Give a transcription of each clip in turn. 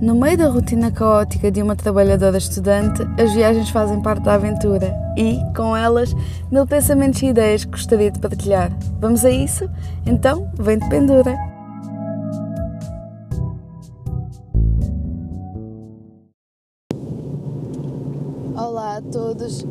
No meio da rotina caótica de uma trabalhadora estudante, as viagens fazem parte da aventura e, com elas, mil pensamentos e ideias que gostaria de partilhar. Vamos a isso? Então, vem de pendura!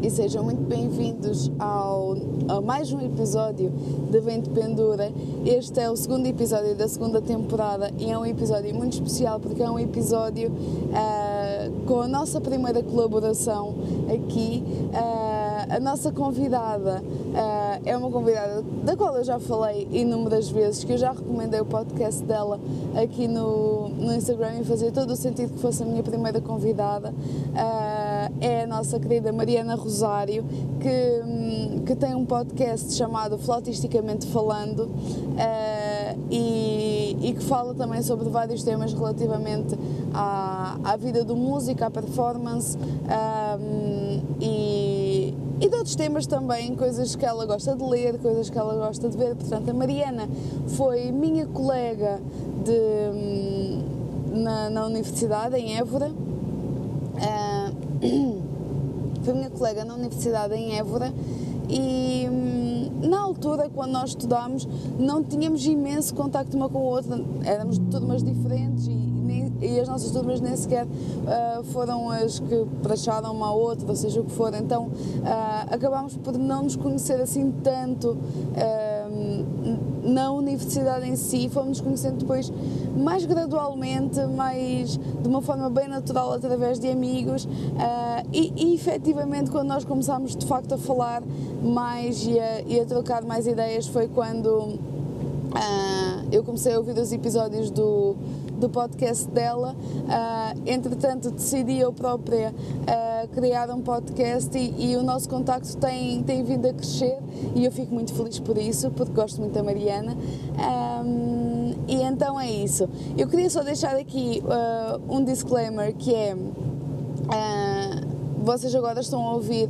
E sejam muito bem-vindos ao, a mais um episódio de Vento Pendura. Este é o segundo episódio da segunda temporada e é um episódio muito especial porque é um episódio uh, com a nossa primeira colaboração aqui. Uh, a nossa convidada uh, é uma convidada da qual eu já falei inúmeras vezes, que eu já recomendei o podcast dela aqui no, no Instagram e fazia todo o sentido que fosse a minha primeira convidada. Uh, é a nossa querida Mariana Rosário, que, um, que tem um podcast chamado Flautisticamente Falando uh, e, e, que fala também sobre vários temas relativamente à, à vida do músico, à performance um, e e de outros temas também, coisas que ela gosta de ler, coisas que ela gosta de ver. Portanto, a Mariana foi minha colega de, hum, na, na universidade, em Évora. Uh, foi minha colega na universidade em Évora e hum, na altura, quando nós estudámos, não tínhamos imenso contacto uma com a outra, éramos turmas diferentes e e as nossas turmas nem sequer uh, foram as que praxaram uma a outra, ou seja o que for. Então uh, acabámos por não nos conhecer assim tanto uh, na universidade em si, fomos conhecendo depois mais gradualmente, mais de uma forma bem natural através de amigos e, e efetivamente quando nós começámos de facto a falar mais e a, e a trocar mais ideias foi quando eu comecei a ouvir os episódios do do podcast dela. Uh, entretanto, decidi eu própria uh, criar um podcast e, e, o nosso contacto tem, tem vindo a crescer e eu fico muito feliz por isso, porque gosto muito da Mariana. Um, e então é isso. Eu queria só deixar aqui uh, um disclaimer que é. vocês agora estão a ouvir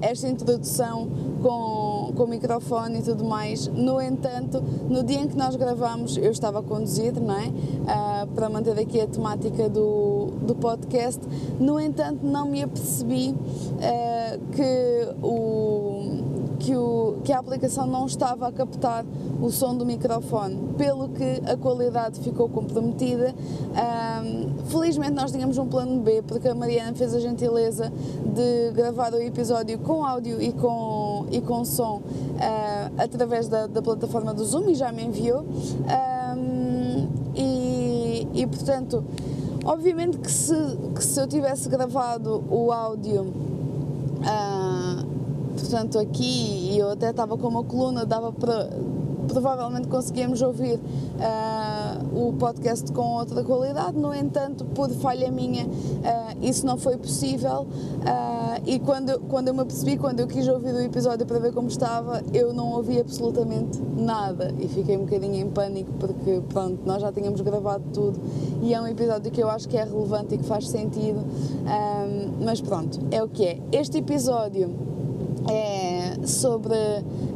esta introdução com com o microfone e tudo mais. No entanto, no dia em que nós gravamos, eu estava a conduzir, não é? Uh, para manter aqui a temática do, do podcast. No entanto, não me apercebi uh, que o que, o, que a aplicação não estava a captar o som do microfone, pelo que a qualidade ficou comprometida. Um, felizmente nós tínhamos um plano B, porque a Mariana fez a gentileza de gravar o episódio com áudio e com, e com som uh, através da, da, plataforma do Zoom e já me enviou. Um, e, e portanto, obviamente que se, que se eu tivesse gravado o áudio. Uh, portanto aqui eu até estava com uma coluna, dava para provavelmente conseguíamos ouvir uh, o podcast com outra qualidade, no entanto, por falha minha, uh, isso não foi possível. Uh, e quando, quando eu me apercebi, quando eu quis ouvir o episódio para ver como estava, eu não ouvi absolutamente nada. E fiquei um bocadinho em pânico porque, pronto, nós já tínhamos gravado tudo e é um episódio que eu acho que é relevante e que faz sentido, mas pronto, é o que é. Este episódio é sobre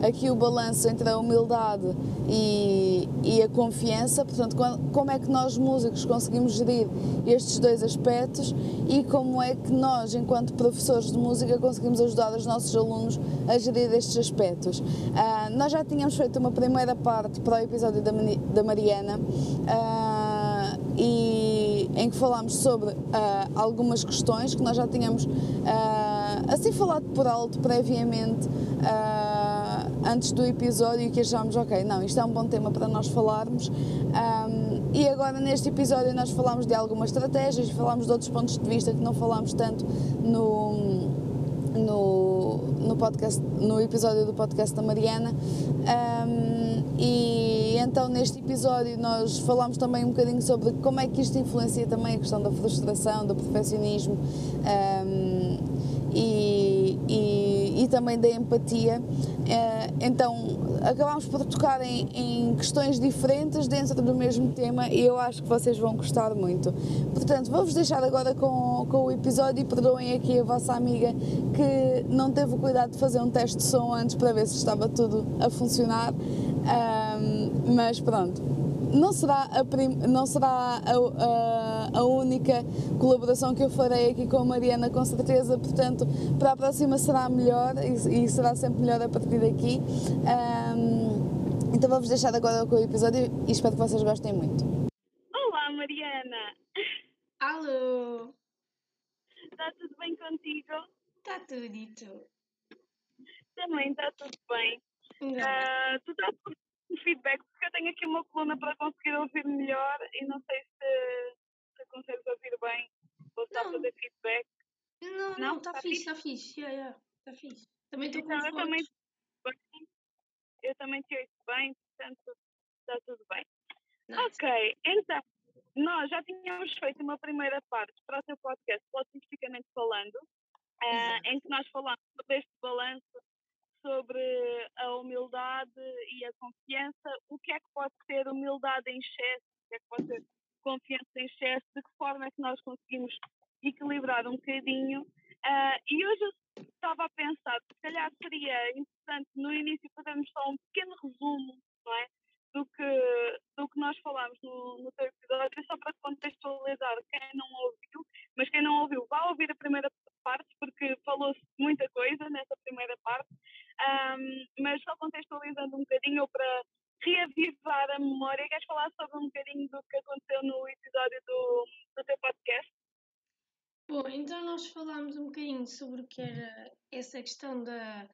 aqui o balanço entre a humildade e, e a confiança, portanto, como é que nós músicos conseguimos gerir estes dois aspectos e como é que nós, enquanto professores de música, conseguimos ajudar os nossos alunos a gerir estes aspectos. Uh, nós já tínhamos feito uma primeira parte para o episódio da, da Mariana uh, e em que falámos sobre uh, algumas questões que nós já tínhamos assim falado por alto previamente uh, antes do episódio e que achámos, ok, não, isto é um bom tema para nós falarmos. Um, e agora neste episódio nós falamos de algumas estratégias falamos de outros pontos de vista que não falámos tanto no, no, no, podcast, no episódio do podcast da Mariana. Um, e então neste episódio nós falamos também um bocadinho sobre como é que isto influencia também a questão da frustração, do perfeccionismo. Um, e, e, e também da empatia. Eh, então acabámos por tocar em, em, questões diferentes dentro do mesmo tema e eu acho que vocês vão gostar muito. Portanto, vou-vos deixar agora com, com o episódio e perdoem aqui a vossa amiga que não teve o cuidado de fazer um teste de som antes para ver se estava tudo a funcionar. Um, mas pronto, não será, a, prim, não será a, a, a, única colaboração que eu farei aqui com a Mariana, com certeza, portanto, para a próxima será melhor e, e será sempre melhor a partir daqui. Um, então vou-vos deixar agora com o episódio e espero que vocês gostem muito. Olá, Mariana! Alô! Está tudo bem contigo? Está tudo e tu? Também está tudo bem. Uh, tu estás feedback porque eu tenho aqui uma coluna para conseguir ouvir melhor e não sei se, se consegues ouvir bem. Vou estar a fazer feedback. Não, não, está tá fixe, está fixe. Yeah, yeah. Está fixe. Também estou com então, eu também, eu também te ouço bem, portanto está tudo bem. Nice. Ok, então, nós já tínhamos feito uma primeira parte para o teu podcast, Logisticamente Falando, uh, em que nós falamos sobre este balanço sobre a humildade e a confiança, o que é que pode ser humildade em excesso, o que é que pode ser confiança em excesso, de que forma é que nós conseguimos equilibrar um bocadinho. Uh, e hoje eu estava a pensar, se calhar seria interessante no início fazermos só um pequeno resumo, não é? Do que, do que nós falámos no, no teu episódio, só para contextualizar quem não ouviu, mas quem não ouviu, vá ouvir a primeira parte, porque falou-se muita coisa nessa primeira parte, um, mas só contextualizando um bocadinho, para reavivar a memória, queres falar sobre um bocadinho do que aconteceu no episódio do, do teu podcast? Bom, então nós falámos um bocadinho sobre o que era essa questão da.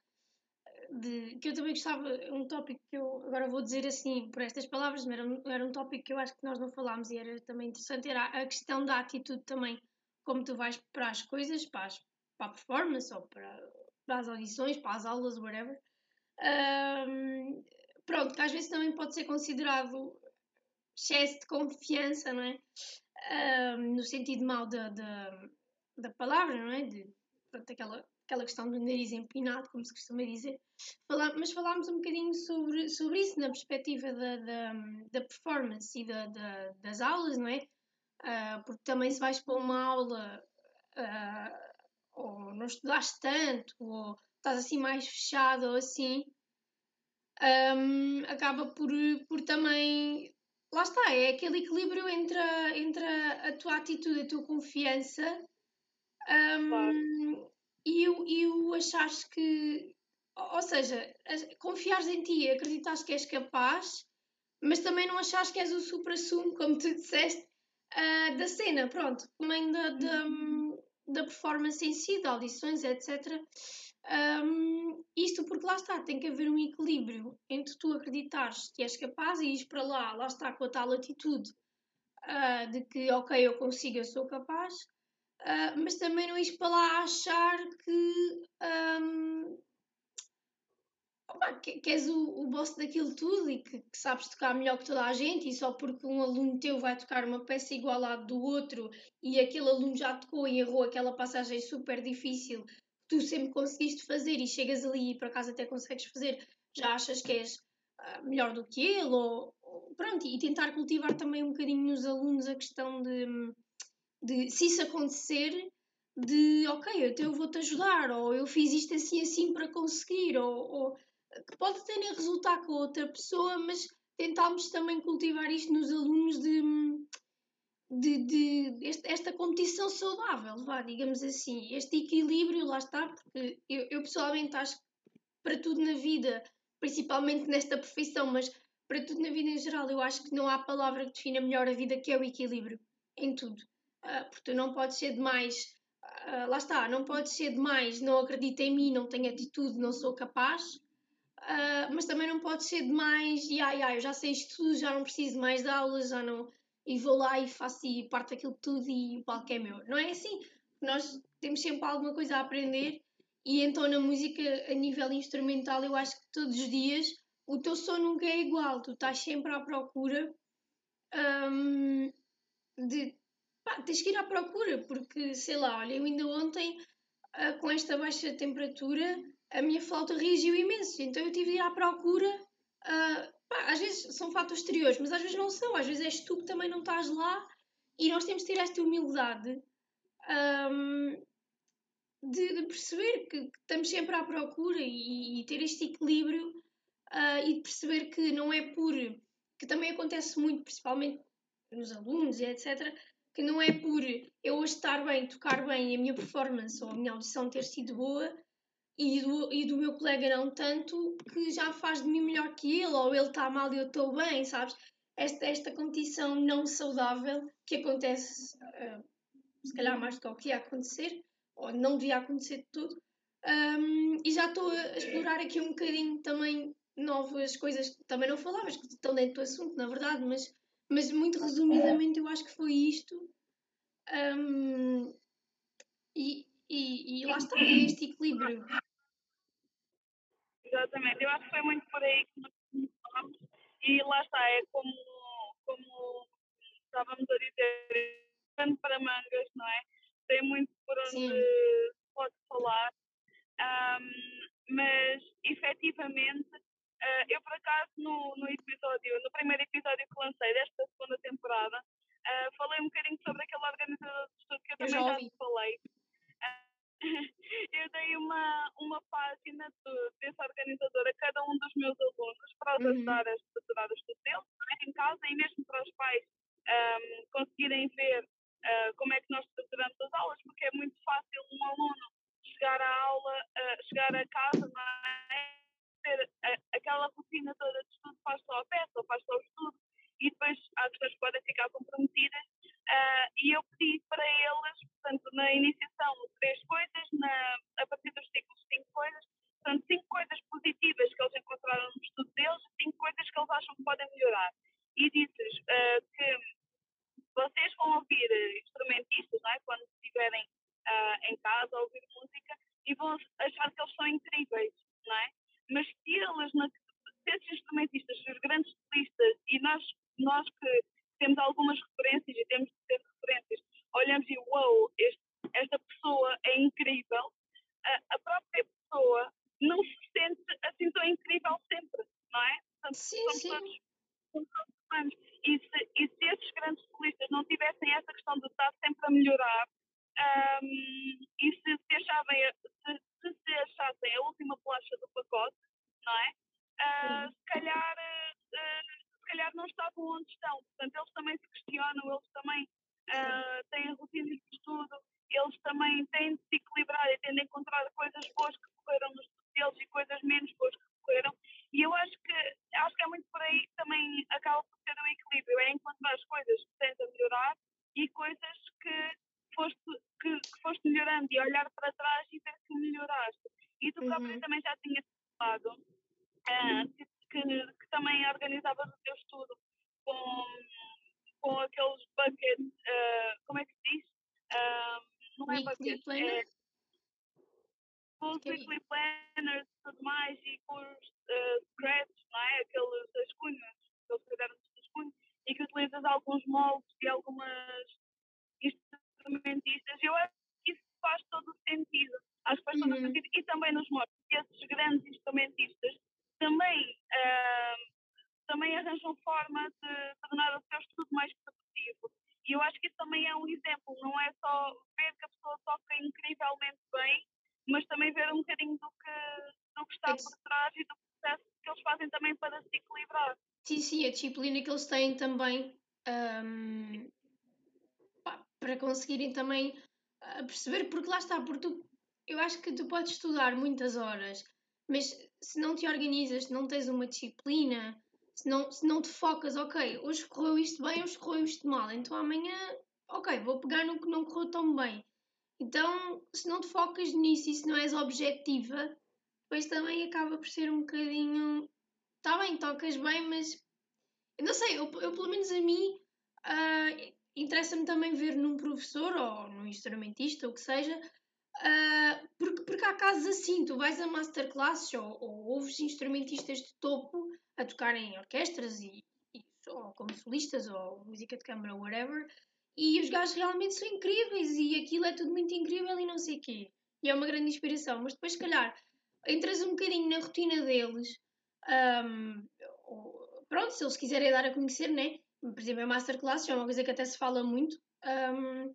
De, que eu também gostava, um tópico que eu agora vou dizer assim por estas palavras, mas era um, era um tópico que eu acho que nós não falámos e era também interessante, era a questão da atitude também, como tu vais para as coisas, para, as, para a performance ou para, para as audições, para as aulas, whatever. Um, pronto, que às vezes também pode ser considerado excesso de confiança, não é? Um, no sentido mau da, da, da palavra, não é? De, pronto, aquela, aquela questão do nariz empinado, como se costuma dizer. Mas falámos um bocadinho sobre, sobre isso na perspectiva da, da, da performance e da, da, das aulas, não é? Uh, porque também se vais para uma aula uh, ou não estudaste tanto, ou estás assim mais fechado ou assim, um, acaba por, por também. Lá está, é aquele equilíbrio entre a, entre a, tua atitude, a tua confiança um, claro. e, o, e o achares que. Ou seja, confiares em ti, acreditares que és capaz, mas também não achares que és o supra-sumo, como tu disseste, uh, da cena, pronto. Também da, da, da performance em si, de audições, etc. Um, isto porque lá está, tem que haver um equilíbrio entre tu acreditares que és capaz e ires para lá, lá está com a tal atitude uh, de que, ok, eu consigo, eu sou capaz, uh, mas também não ires para lá achar que um, opa, que, que, és o, o boss daquilo tudo e que, que, sabes tocar melhor que toda a gente e só porque um aluno teu vai tocar uma peça igual à do outro e aquele aluno já tocou e errou aquela passagem super difícil tu sempre conseguiste fazer e chegas ali e por acaso até consegues fazer, já achas que és uh, melhor do que ele ou, pronto, e tentar cultivar também um bocadinho nos alunos a questão de, de se isso acontecer de ok, eu vou-te ajudar, ou eu fiz isto assim assim para conseguir, ou, ou que pode até resultar com outra pessoa, mas tentámos também cultivar isto nos alunos de, de, de este, esta competição saudável, vá, digamos assim, este equilíbrio, lá está, porque eu, eu pessoalmente acho que para tudo na vida, principalmente nesta profissão, mas para tudo na vida em geral, eu acho que não há palavra que defina melhor a vida que é o equilíbrio em tudo. Uh, porque tu não podes ser demais, uh, lá está, não podes ser demais, não acredito em mim, não tenho atitude, não sou capaz, Uh, mas também não pode ser demais, e ai, ai, eu já sei isto tudo, já não preciso mais de aulas, já não. E vou lá e faço e parto aquilo tudo e o palco é meu. Não é assim. Nós temos sempre alguma coisa a aprender, e então na música, a nível instrumental, eu acho que todos os dias o teu som nunca é igual, tu estás sempre à procura um, de. Pá, tens que ir à procura, porque sei lá, olha, eu ainda ontem, uh, com esta baixa temperatura a minha flauta reagiu imenso, então eu tive de ir à procura. Uh, pá, às vezes são fatos exteriores, mas às vezes não são, às vezes és tu que também não estás lá e nós temos de ter esta humildade um, de, de, perceber que, estamos sempre à procura e, e ter este equilíbrio uh, e de perceber que não é por que também acontece muito, principalmente nos alunos etc., que não é por eu hoje estar bem, tocar bem e a minha performance ou a minha audição ter sido boa e do, e do meu colega não tanto, que já faz de mim melhor que ele, ou ele está mal e eu estou bem, sabes? Esta, esta competição não saudável que acontece, uh, se calhar mais do que que ia acontecer, ou não devia acontecer de tudo. Um, e já estou a explorar aqui um bocadinho também novas coisas que também não falavas, que estão dentro do assunto, na verdade, mas mas muito resumidamente eu acho que foi isto. Um, e, e, e lá está, é este equilíbrio. Exatamente, eu acho que foi muito por aí que nós falamos. E lá está, é como, como estávamos a dizer, tanto para mangas, não é? Tem muito por onde Sim. pode falar. Um, mas efetivamente Uh, eu, por acaso, no, no episódio, no primeiro episódio que lancei desta segunda temporada, uh, falei um bocadinho sobre aquele organizador de estudo que eu, eu também já, já falei. Eu dei uma, uma página de, desse organizador a cada um dos meus alunos para os uhum. ajudar a estruturar o estudo deles em casa e mesmo para os pais um, conseguirem ver uh, como é que nós estruturamos as aulas, porque é muito fácil um aluno chegar à aula, uh, chegar a casa, é? ter a, aquela rotina toda de estudo, faz só a peça ou faz só o estudo, e depois há pessoas que podem ficar comprometidas. Uh, e eu pedi para eles, portanto, na iniciação, três coisas, na, a partir dos ciclos, cinco coisas. Portanto, cinco coisas positivas que eles encontraram no estudo deles, cinco coisas que eles acham que podem melhorar. E disse-lhes uh, que vocês vão ouvir instrumentistas, não é? quando estiverem uh, em casa a ouvir música, e vão achar que eles são incríveis, não é? mas se eles, se esses instrumentistas, os grandes solistas, e nós, nós que temos algumas referências e temos de ter referências, olhamos e uau, este, esta pessoa é incrível, a, a, própria pessoa não se sente assim tão incrível sempre, não é? Portanto, sim, sim. Todos, todos humanos. E se, e se esses grandes solistas não tivessem essa questão de estar sempre a melhorar, um, e se se achavem, se, se se achassem a última bolacha do pacote, não é? Uh, se, calhar, uh, se calhar não estavam onde estão. Está, porque tu, eu acho que tu podes estudar muitas horas, mas se não te organizas, se não tens uma disciplina, se não, se não te focas, ok, hoje correu isto bem, hoje correu isto mal, então amanhã, ok, vou pegar no que não correu tão bem. Então, se não te focas nisso e se não és objetiva, depois também acaba por ser um bocadinho. Está bem, tocas bem, mas. Eu não sei, eu, eu pelo menos a mim. Uh, interessa-me também ver num professor ou num instrumentista, ou que seja, uh, porque, porque há casos assim, tu vais a masterclasses ou, ou ouves instrumentistas de topo a tocar em orquestras e, e, ou como solistas ou música de câmara, whatever, e os gajos realmente são incríveis e aquilo é tudo muito incrível e não sei o quê. E é uma grande inspiração, mas depois, se calhar, entras um bocadinho na rotina deles, um, pronto, se eles quiserem dar a conhecer, né? Por exemplo, a masterclass é uma coisa que até se fala muito. Um,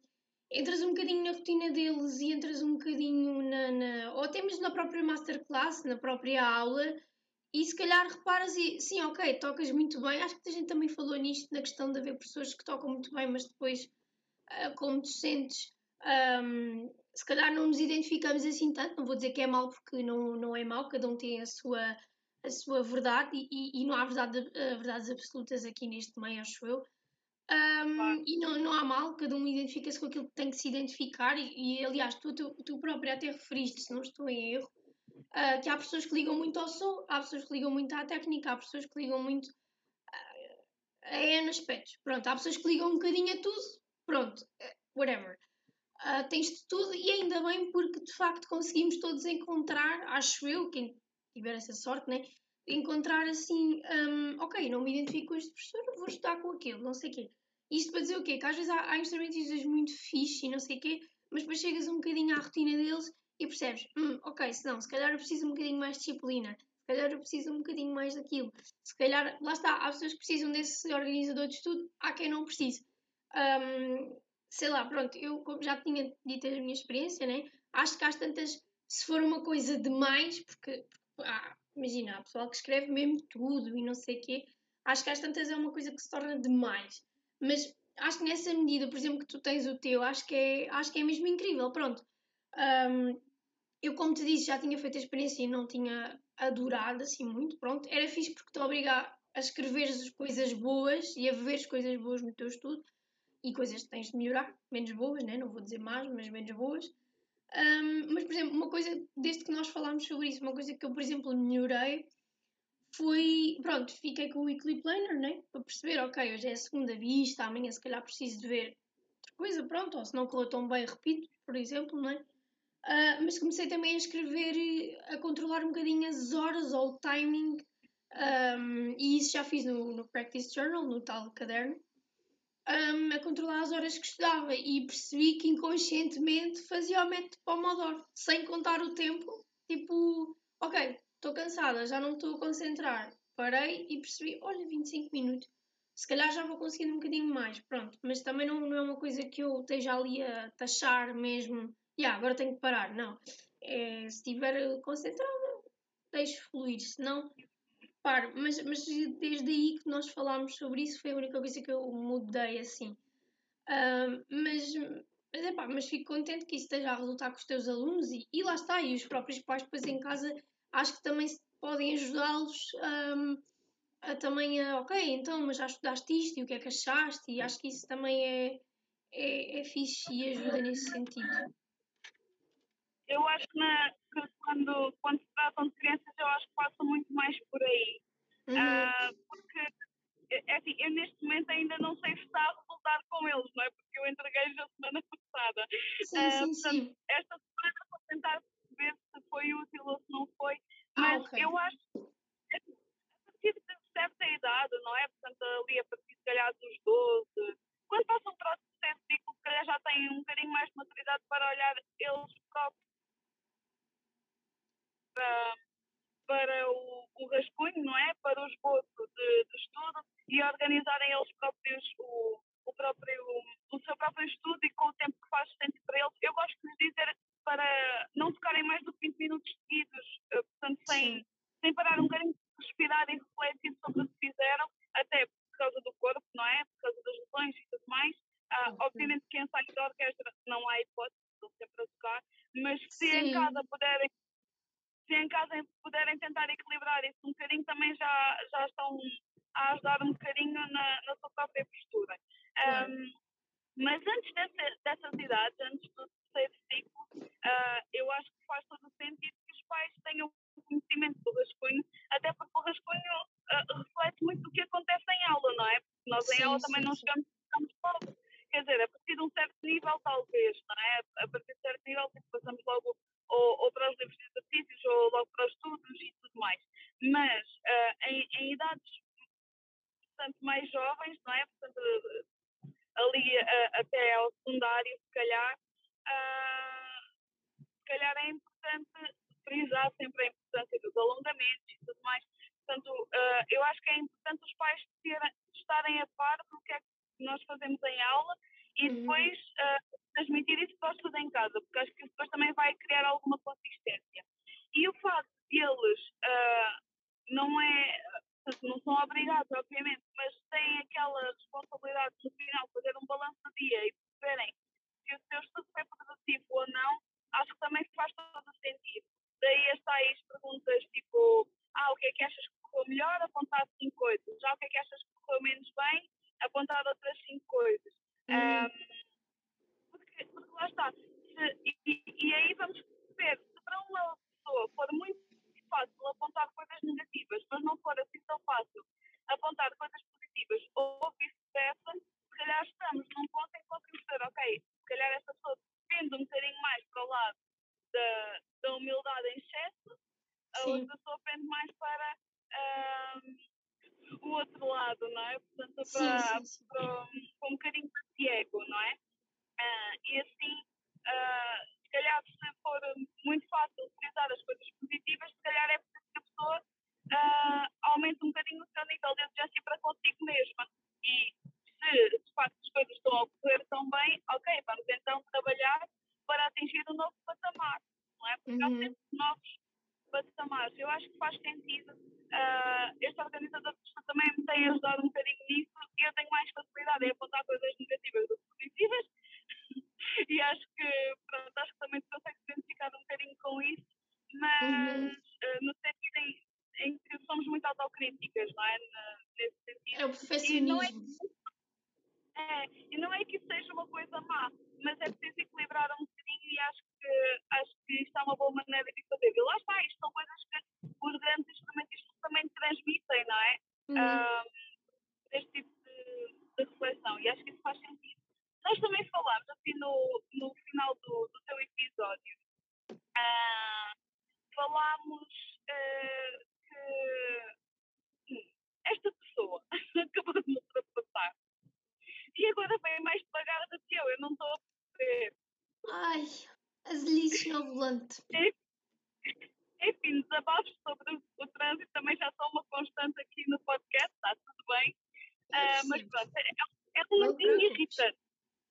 entras um bocadinho na rotina deles e entras um bocadinho na, na, ou até mesmo na própria masterclass, na própria aula, e se calhar reparas e sim, ok, tocas muito bem. Acho que a gente também falou nisto na questão de haver pessoas que tocam muito bem, mas depois, uh, como docentes, um, se calhar não nos identificamos assim tanto. Não vou dizer que é mau porque não, não é mau, cada um tem a sua, a sua verdade e, e, e não há verdade, uh, verdades absolutas aqui neste meio, acho eu. Um, e não, não há mal, cada um identifica-se com aquilo que tem que se identificar, e, e aliás, tu, tu, tu própria até referiste, se não estou em erro, uh, que há pessoas que ligam muito ao som, há pessoas que ligam muito à técnica, há pessoas que ligam muito uh, a N aspectos. Pronto, há pessoas que ligam um bocadinho a tudo, pronto, whatever. Uh, tens de tudo e ainda bem porque de facto conseguimos todos encontrar, acho eu, quem tiver essa sorte, né? Encontrar assim, um, ok, não me identifico com este professor, vou estudar com aquele, não sei o quê. Isto para dizer o quê? Que às vezes há, há instrumentistas muito fixe e não sei o quê, mas depois chegas um bocadinho à rotina deles e percebes, hum, ok, se não, se calhar eu preciso um bocadinho mais de disciplina, se calhar eu preciso um bocadinho mais daquilo, se calhar, lá está, há pessoas que precisam desse organizador de estudo, há quem não precise. Um, sei lá, pronto, eu já tinha dito a minha experiência, né? Acho que às tantas, se for uma coisa demais, porque ah, imagina, há pessoal que escreve mesmo tudo e não sei o quê, acho que às tantas é uma coisa que se torna demais. Mas acho que nessa medida, por exemplo, que tu tens o teu, acho que é, acho que é mesmo incrível. Pronto. Um, eu, como te disse, já tinha feito a experiência e não tinha adorado assim muito. Pronto. Era fixe porque te obriga a escrever as coisas boas e a ver as coisas boas no teu estudo e coisas que tens de melhorar, menos boas, né? não vou dizer mais, mas menos boas. Um, mas, por exemplo, uma coisa, desde que nós falámos sobre isso, uma coisa que eu, por exemplo, melhorei foi, pronto, fiquei com o weekly planner, né? Para perceber, ok, hoje é a segunda vista, amanhã se calhar preciso de ver outra coisa, pronto, ou se não correu tão bem, repito, por exemplo, não é? Uh, mas comecei também a escrever, a controlar um bocadinho as horas ou o timing, um, e isso já fiz no, no Practice Journal, no tal caderno, um, a controlar as horas que estudava e percebi que inconscientemente fazia o método Pomodoro, sem contar o tempo, tipo, ok, estou cansada, já não estou a concentrar. Parei e percebi, olha, 25 minutos. Se calhar já vou conseguir um bocadinho mais, pronto. Mas também não, não é uma coisa que eu esteja ali a taxar mesmo. Yeah, agora tenho que parar. Não. É, se estiver concentrada, deixo fluir. Se não, paro. Mas, mas desde aí que nós falámos sobre isso, foi a única coisa que eu mudei assim. Uh, mas, mas, epá, mas fico contente que isso esteja a resultar com os teus alunos e, e lá está. E os próprios pais depois em casa acho que também podem ajudá-los um, a também a, ok, então, mas já estudaste isto e o que é que achaste? E acho que isso também é, é, é fixe e ajuda nesse sentido. Eu acho que, na, que quando, quando se tratam de crianças, eu acho que passa muito mais por aí. Uhum. Uh, porque, é, é assim, eu neste momento ainda não sei se está a resultar com eles, não é? Porque eu entreguei já semana passada. Sim, uh, sim, portanto, sim. Esta semana vou tentar ver se foi útil ou se não foi. Ah, Mas ah, okay. eu acho que a partir de certa idade, não é? Portanto, ali a partir, se calhar, dos 12, quando passam para o terceiro ciclo, se calhar já têm um bocadinho mais de maturidade para olhar eles próprios para, para o, o rascunho, não é? Para o esboço de, de estudo e organizarem eles próprios estamos num ponto em que conseguimos dizer, ok, se calhar esta pessoa tende um bocadinho mais para o lado da, da humildade em excesso, a Sim. outra pessoa pende mais para um, o outro lado, não é? Portanto, para, sim, sim, sim. para, para um bocadinho de ego, não é? Uh, e assim, uh, se calhar se for muito fácil utilizar as coisas positivas, se calhar é preciso que a pessoa uh, aumente um bocadinho o seu nível de exigência para consigo mesma. E se de facto as coisas estão a ocorrer tão bem, ok, vamos então trabalhar para atingir um novo patamar, não é? Porque uhum. há sempre novos patamares. Eu acho que faz sentido. Uh, este organizador também me tem ajudado um bocadinho nisso e eu tenho mais facilidade em apontar coisas negativas do que positivas e acho que, pronto, acho que também consegue se identificar um bocadinho com isso, mas uhum. uh, no sentido em, em, que somos muito autocríticas, não é? nesse sentido. É o perfeccionismo. É, e não é que isso seja uma coisa má, mas é preciso equilibrar um bocadinho e acho que, acho que isto é uma boa maneira de fazer. E lá está, isto são coisas que os grandes instrumentistas também transmitem, não é? Uhum. Um, este tipo de, de, reflexão. E acho que isso faz sentido. Nós também falámos, assim, no, no final do, do teu episódio, uh, falámos uh, que hum, esta pessoa acabou de me ultrapassar e agora vem mais devagar do que eu, eu não estou a perceber. Ai, as lixas no volante. Enfim, desabafos sobre o, o, trânsito também já são uma constante aqui no podcast, está tudo bem. Uh, mas pronto, é, é um bocadinho irritante.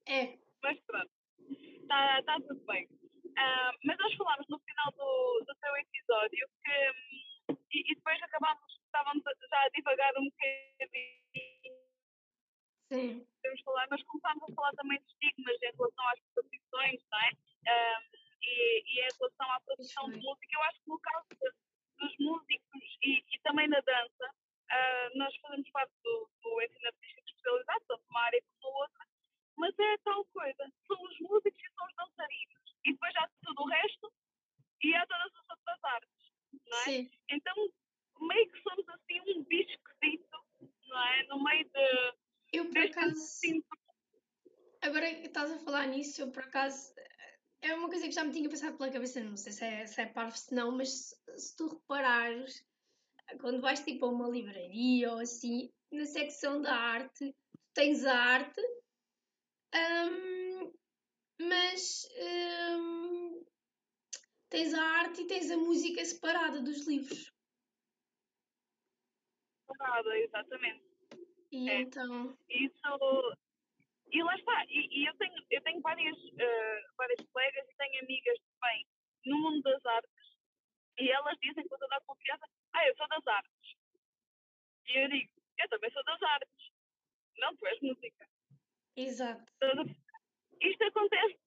É. Mas pronto, está tá tudo bem. Uh, mas nós falámos no final do, do teu episódio que, e, e depois acabámos, estávamos já a divagar um bocadinho Sim. Podemos falar, mas começámos a falar também de estigmas em relação às profissões, não é? Um, e, e, em relação à produção de música. Eu acho que no caso de, dos músicos e, e, também na dança, uh, nós fazemos parte do, do ensino artístico especializado, tanto uma área como outra, mas é tal coisa. São os músicos e são os dançarinos. E depois há tudo o resto e há todas as outras artes, não é? Sim. Então, meio que somos assim um bicho esquisito, não é? No meio de eu por acaso. Agora que estás a falar nisso, eu por acaso. É uma coisa que já me tinha passado pela cabeça, não sei se é, se é parvo se não, mas se, se tu reparares, quando vais tipo a uma livraria ou assim, na secção da arte, tens a arte, hum, mas hum, tens a arte e tens a música separada dos livros. Separada, exatamente. E é. então. Isso. E lá está. E, e, eu tenho, eu tenho várias, uh, várias colegas e tenho amigas também no mundo das artes e elas dizem com toda a confiança: Ah, eu sou das artes. E eu digo: Eu também sou das artes. Não, tu és música. Exato. Isto acontece.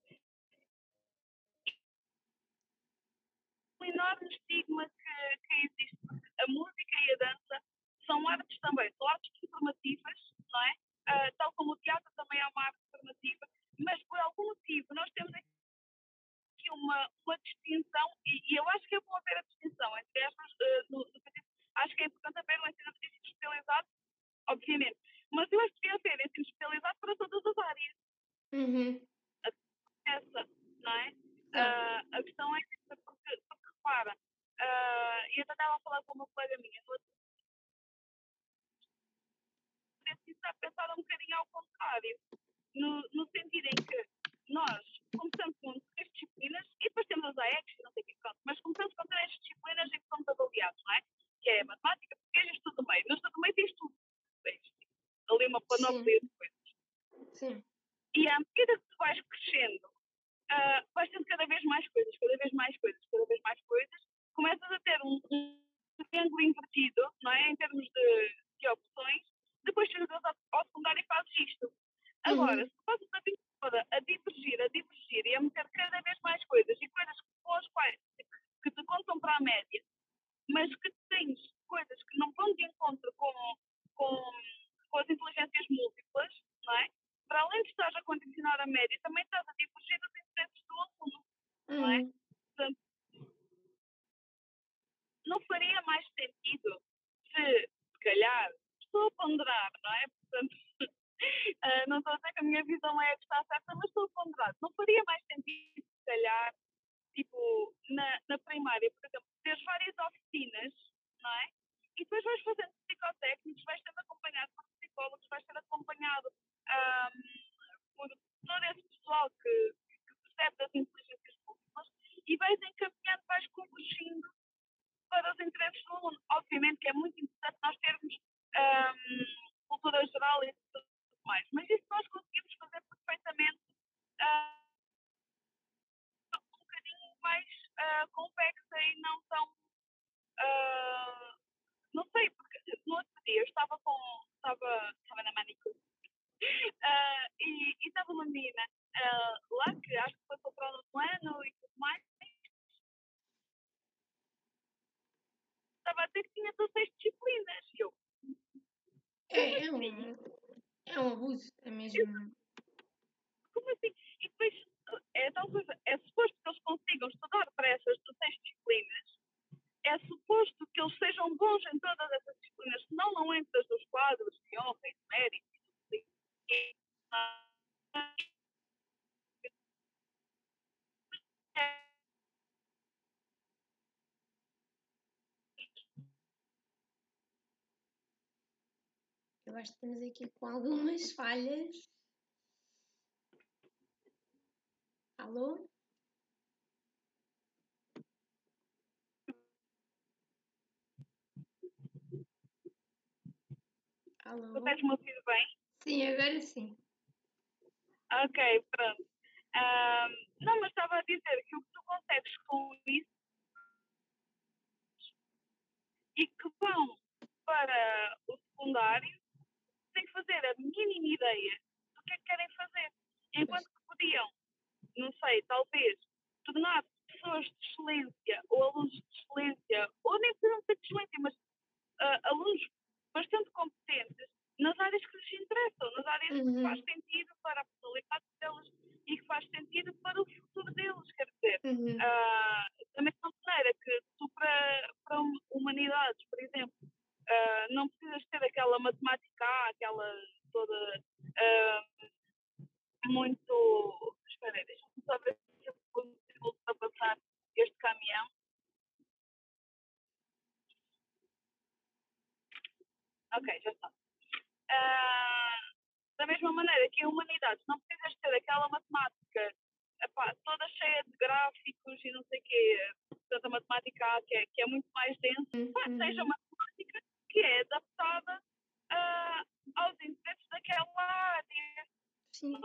Um enorme estigma que, que existe. A música e a dança são artes também, são artes informativas, não é? Uh, tal como o teatro também é uma arte informativa, mas por algum motivo nós temos aqui uma, uma distinção, e, e eu acho que é bom haver a distinção entre estas, uh, no, no, acho que é importante haver um ensino especializado, obviamente, mas eu acho que devia haver ensino especializado para todas as áreas. Uhum. Essa, não é? Uh, a questão é que, porque, porque repara, uh, eu estava a falar com uma colega minha no outro precisa pensar um bocadinho ao contrário, no, no sentido em que nós começamos com três disciplinas e depois temos as AEX, não sei o que, pronto, mas começamos com três disciplinas em que somos avaliados, não é? Que é matemática, português e estudo do meio. No estudo do meio tens tudo. Tens ali uma panóplia de sejam bons em todas essas disciplinas, senão não entras nos quadros de honra e de Eu acho que estamos aqui com algumas falhas. Alô? Alô? Consegues-me ouvir bem? Sim, agora sim. Ok, pronto. Ahm, não, mas estava a dizer que o que tu consegues com isso e que vão para o secundário que fazer a mínima ideia do que é que querem fazer. Enquanto que podiam, não sei, talvez, tornar pessoas de excelência ou alunos de excelência, ou nem precisam ser de excelência, mas ah, alunos bastante competentes nas áreas que lhes interessam, nas áreas que Uhum. faz sentido para a personalidade deles e que faz sentido para o futuro deles, quer dizer. Uhum. Ah, da mesma maneira que tu para, para hum- humanidades, por exemplo, ah, não precisas ter aquela matemática A, aquela toda ah, muito. Espera aí, deixa-me só ver se eu consigo ultrapassar este caminhão. Ok, já está. Ah, da mesma maneira que em humanidades não precisas ter aquela matemática epá, toda cheia de gráficos e não sei o quê, portanto a matemática A, que é, que é muito mais densa, pá, Uhum. seja matemática que é adaptada ah, aos interesses daquela área, Sim, é?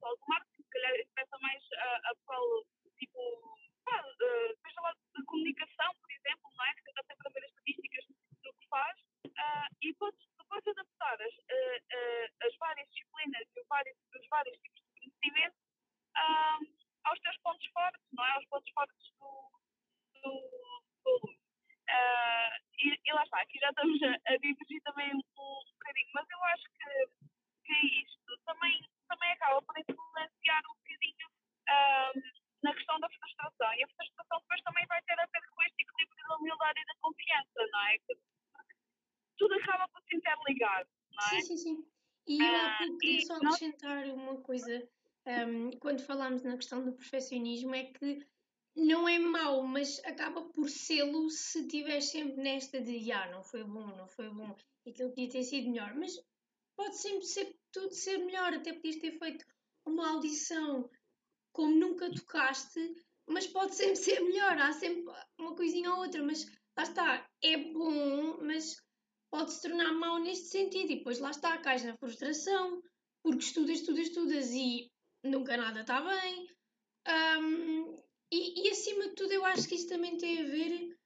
Do marketing, se calhar interessa mais a, a qual, tipo, pá, ah, seja lá questão do perfeccionismo, é que não é mau, mas acaba por sê-lo se estiver sempre nesta de ah, não foi bom, não foi bom, aquilo podia ter sido melhor. Mas pode sempre ser tudo ser melhor, até podias ter feito uma audição como nunca tocaste, mas pode sempre ser melhor, há sempre uma coisinha ou outra, mas lá está, é bom, mas pode se tornar mau neste sentido, e depois lá está, cais na frustração, porque estudas, estudas, estudas e nunca nada está bem. Um, e, e acima de tudo, eu acho que isso também tem a ver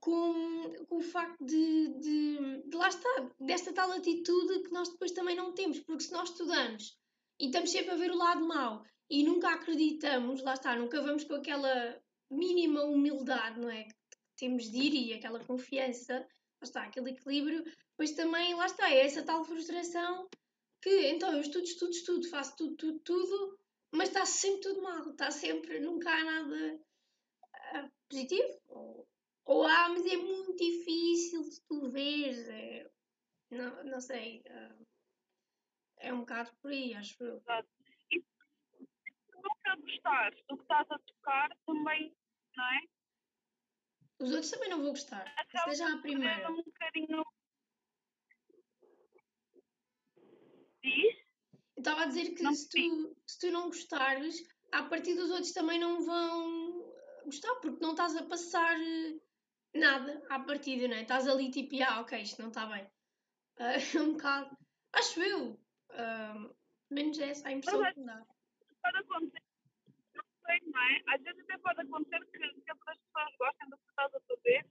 com, com o facto de, de, de lá estar, desta tal atitude que nós depois também não temos, porque se nós estudamos e estamos sempre a ver o lado mau e nunca acreditamos, lá está, nunca vamos com aquela mínima humildade, não é? Que temos de ir e aquela confiança, lá está, aquele equilíbrio, pois também, lá está, é essa tal frustração que então eu estudo, estudo, estudo, faço tudo, tudo, tudo, mas está sempre tudo mal, está sempre, nunca há nada uh, positivo. Ou, ou há, mas é muito difícil de tu ver. É, não, não sei. Uh, é um bocado por aí, acho eu. Exato. E se nunca gostares do que estás a tocar, também, não é? Os outros também não vão gostar. Acaba Seja a primeira. Um bocadinho... Diz? Estava a dizer que se tu, se tu não gostares, a partir dos outros também não vão gostar, porque não estás a passar eh, nada à partida, não é? Estás ali tipo, ah, ok, isto não está bem. Uh, é um bocado. Acho eu. Uh, menos essa a impressão que me dá. Pode acontecer, não sei, não é? Às vezes até pode acontecer que, outras pessoas gostem do que estás a fazer,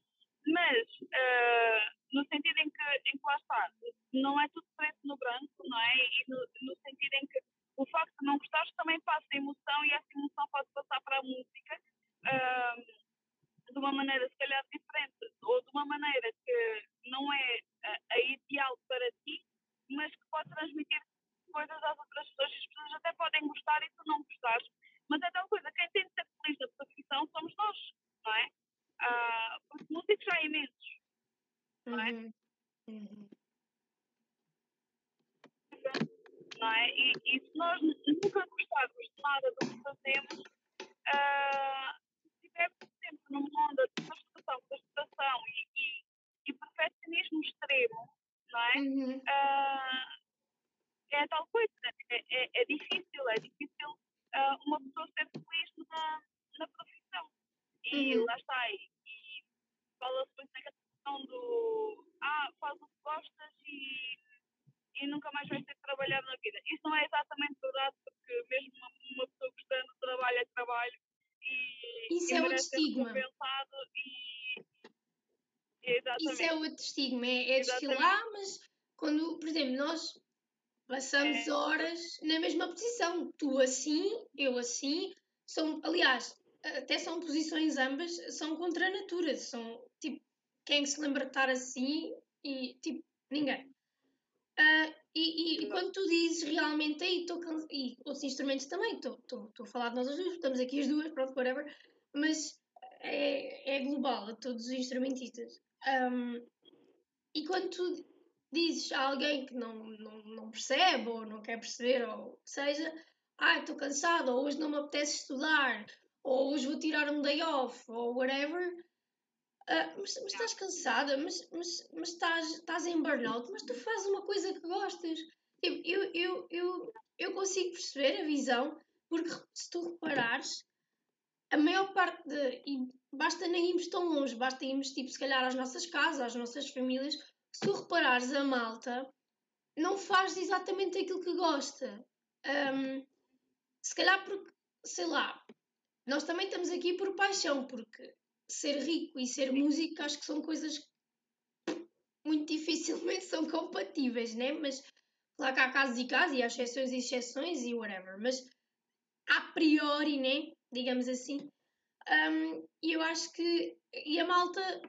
mas uh, no sentido em que, em que lá está, não é tudo preto no branco, não é? E no, no sentido em que o facto de não gostares também passa emoção e essa emoção pode passar para a música uh, de uma maneira se calhar diferente ou de uma maneira que não é a, a ideal para ti, mas que pode transmitir coisas às outras pessoas e as pessoas até podem gostar e tu não gostares. Mas é tal coisa, quem tem de ser feliz na profissão somos nós, não é? Uh, porque há imensos, não é? Uhum. Uhum. Não é? E, e, se nós nunca gostarmos de nada do que fazemos, uh, se estivermos sempre numa onda de frustração, frustração e, e, e perfeccionismo extremo, não é? Uhum. Uh, é tal coisa, é, é, é difícil, é difícil uh, uma pessoa ser feliz na, na profissão. E uhum. lá está, e, e fala-se muito na questão do ah, faz o que gostas e, e nunca mais vais ter que trabalhar na vida. Isso não é exatamente verdade, porque mesmo uma, uma pessoa gostando trabalho é trabalho e, Isso e é outro estigma. E. Isso é outro estigma, é, é desfilar, mas quando, por exemplo, nós passamos é. horas na mesma posição, tu assim, eu assim, são, aliás, até são posições ambas, são contra a natura, são tipo, quem se lembra de estar assim e tipo, ninguém. Uh, e, e, e, quando tu dizes realmente aí, estou e outros instrumentos também, estou a falar de nós as duas, estamos aqui as duas, pronto, whatever, mas é, é global a todos os instrumentistas. Um, e quando tu dizes a alguém que não, não, não percebe ou não quer perceber, ou seja, ah, estou cansado, ou hoje não me apetece estudar, ou hoje vou tirar um day off, ou whatever. Uh, mas, mas, estás cansada, mas, mas, mas estás, estás em burnout, mas tu fazes uma coisa que gostas. Tipo, eu, eu, eu, eu consigo perceber a visão, porque se tu reparares, a maior parte de. E basta nem irmos tão longe, basta irmos, tipo, se calhar às nossas casas, às nossas famílias. Se tu reparares, a malta não faz exatamente aquilo que gosta. Um, se calhar porque, sei lá, nós também estamos aqui por paixão, porque ser rico e ser músico acho que são coisas que muito dificilmente são compatíveis, né? Mas claro que há casos e casos, e há exceções e exceções e whatever, mas a priori, né? Digamos assim. Um, e eu acho que. E a malta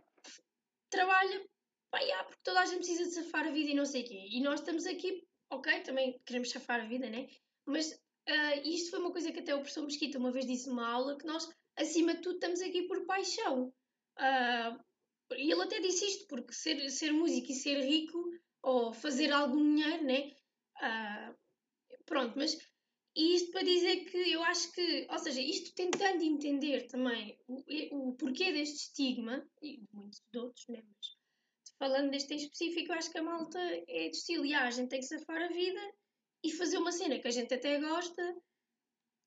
trabalha, pá, yeah, porque toda a gente precisa de safar a vida e não sei o quê. E nós estamos aqui, ok, também queremos safar a vida, né? Mas Uh, isto foi uma coisa que até o professor Mesquita uma vez disse numa aula, que nós, acima de tudo, estamos aqui por paixão. Uh, e ele até disse isto, porque ser, ser músico e ser rico, ou fazer algum dinheiro, né? Uh, pronto, mas isto para dizer que eu acho que, ou seja, isto tentando entender também o, o porquê deste estigma, e de muitos outros, né? Mas falando deste em específico, eu acho que a malta é de estilo, e, a gente tem que safar a vida e fazer uma cena que a gente até gosta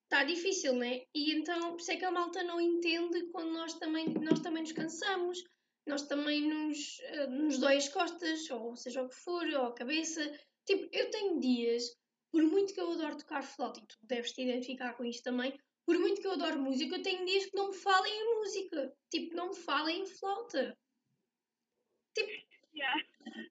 está difícil, né? E então por isso é que a malta não entende quando nós também, nós também nos cansamos, nós também nos, uh, nos dói as costas, ou seja o que for, ou a cabeça. Tipo, eu tenho dias, por muito que eu adoro tocar flauta, e tu deves te identificar com isto também, por muito que eu adoro música, eu tenho dias que não me falem em música. Tipo, não me falem em flauta. Tipo, Yeah.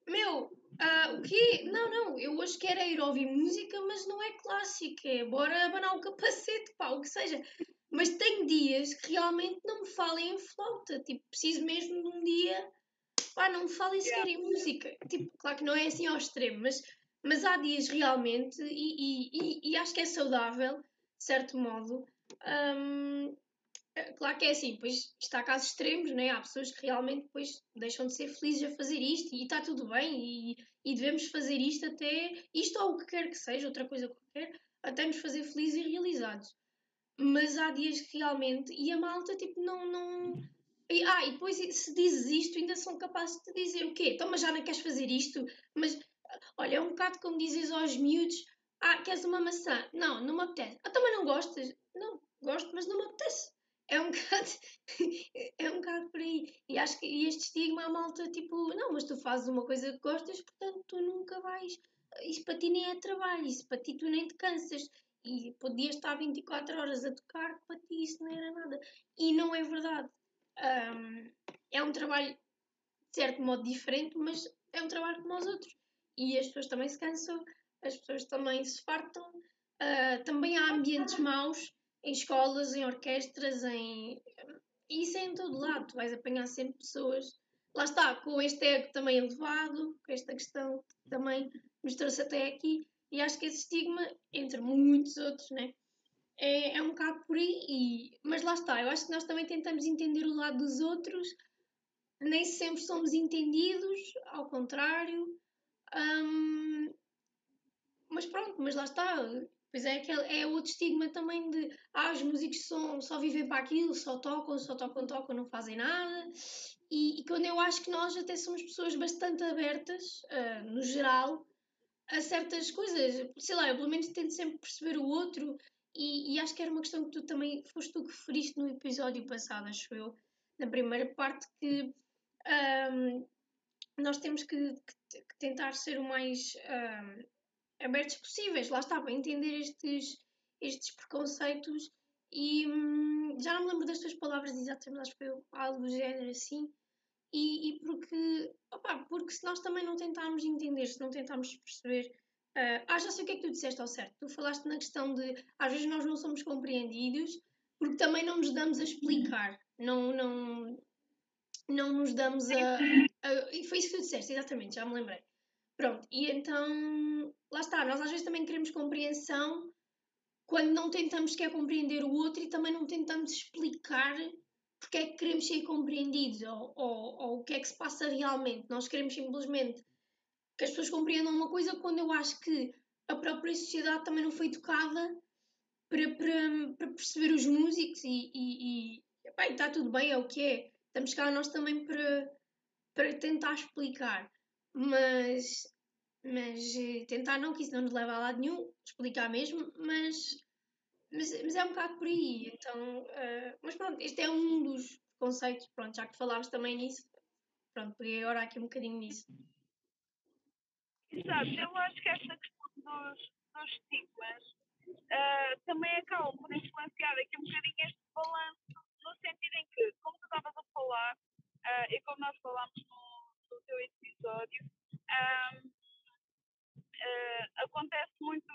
meu, ah, o quê? Não, não, eu hoje quero é ir ouvir música, mas não é clássica, é bora abanar o capacete, pá, o que seja. Mas tenho dias que realmente não me falem em flauta, tipo, preciso mesmo de um dia, pá, não me falem sequer em música. Tipo, claro que não é assim ao extremo, mas, mas há dias realmente, e, e, e, e acho que é saudável, de certo modo, é, Claro que é assim, pois está casos extremos, né? há pessoas que realmente depois deixam de ser felizes a fazer isto e está tudo bem e, e devemos fazer isto até, isto ou o que quer que seja, outra coisa qualquer, até nos fazer felizes e realizados. Mas há dias que realmente, e a malta tipo não, não... E, ah, e depois se dizes isto ainda são capazes de dizer o quê? Então mas já não queres fazer isto? Mas, olha, é um bocado como dizes aos miúdos, ah, queres uma maçã? Não, não me apetece. Ah, também não gostas? Não, gosto, mas não me apetece é um bocado é um bocado por aí. E acho que este estigma a malta tipo não mas tu fazes uma coisa que gostas portanto tu nunca vais isso para ti nem é trabalho isso para ti tu nem te cansas. E podias estar 24 horas a tocar para ti isso não era nada. E não é verdade. Um, é um trabalho de certo modo diferente mas é um trabalho como os outros. E as pessoas também se cansam as pessoas também se fartam. Uh, também há ambientes maus em escolas, em orquestras, em. Isso é em todo lado, tu vais apanhar sempre pessoas. Lá está, com este ego também elevado, com esta questão que também nos trouxe até aqui, e acho que esse estigma, entre muitos outros, né? É, é um bocado por aí, e... mas lá está, eu acho que nós também tentamos entender o lado dos outros, nem sempre somos entendidos, ao contrário. Hum, mas pronto, mas lá está, Pois é, aquele, é outro estigma também de ah, os músicos são, só vivem para aquilo, só tocam, só tocam, tocam, não fazem nada. E, e quando eu acho que nós até somos pessoas bastante abertas, uh, no geral, a certas coisas. Sei lá, eu pelo menos tento sempre perceber o outro e, e, acho que era uma questão que tu também foste tu que referiste no episódio passado, acho eu, na primeira parte, que um, nós temos que, que, que, tentar ser o mais um, abertos possíveis, lá está, para entender estes, estes preconceitos e hum, já não me lembro das tuas palavras exatamente, acho que foi algo do género assim. E, e porque, opa, porque se nós também não tentarmos entender, se não tentarmos perceber, uh, ah, já sei o que é que tu disseste ao certo. Tu falaste na questão de às vezes nós não somos compreendidos porque também não nos damos a explicar, não, não, não nos damos a, a. E foi isso que tu disseste, exatamente, já me lembrei. Pronto, e então, lá está, nós às vezes também queremos compreensão quando não tentamos sequer compreender o outro e também não tentamos explicar porque é que queremos ser compreendidos ou, ou, ou o que é que se passa realmente. Nós queremos simplesmente que as pessoas compreendam uma coisa quando eu acho que a própria sociedade também não foi educada para, para, para perceber os músicos e, e, e bem, está tudo bem, é o que é. Estamos cá nós também para, para tentar explicar mas, mas eh, tentar não, que isso não nos leva a lado nenhum, explicar mesmo, mas, mas, mas é um bocado por aí. Então, uh, mas pronto, este é um dos conceitos, pronto, já que falámos também nisso, pronto, peguei agora aqui um bocadinho nisso. Exato, eu acho que esta questão dos, dos estigmas uh, também acaba por influenciar aqui um bocadinho este balanço, no sentido em que, como tu estavas a falar, uh, e como nós falámos no do teu episódio, um, uh, acontece muito,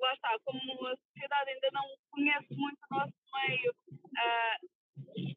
lá está, como a sociedade ainda não conhece muito o nosso meio, uh,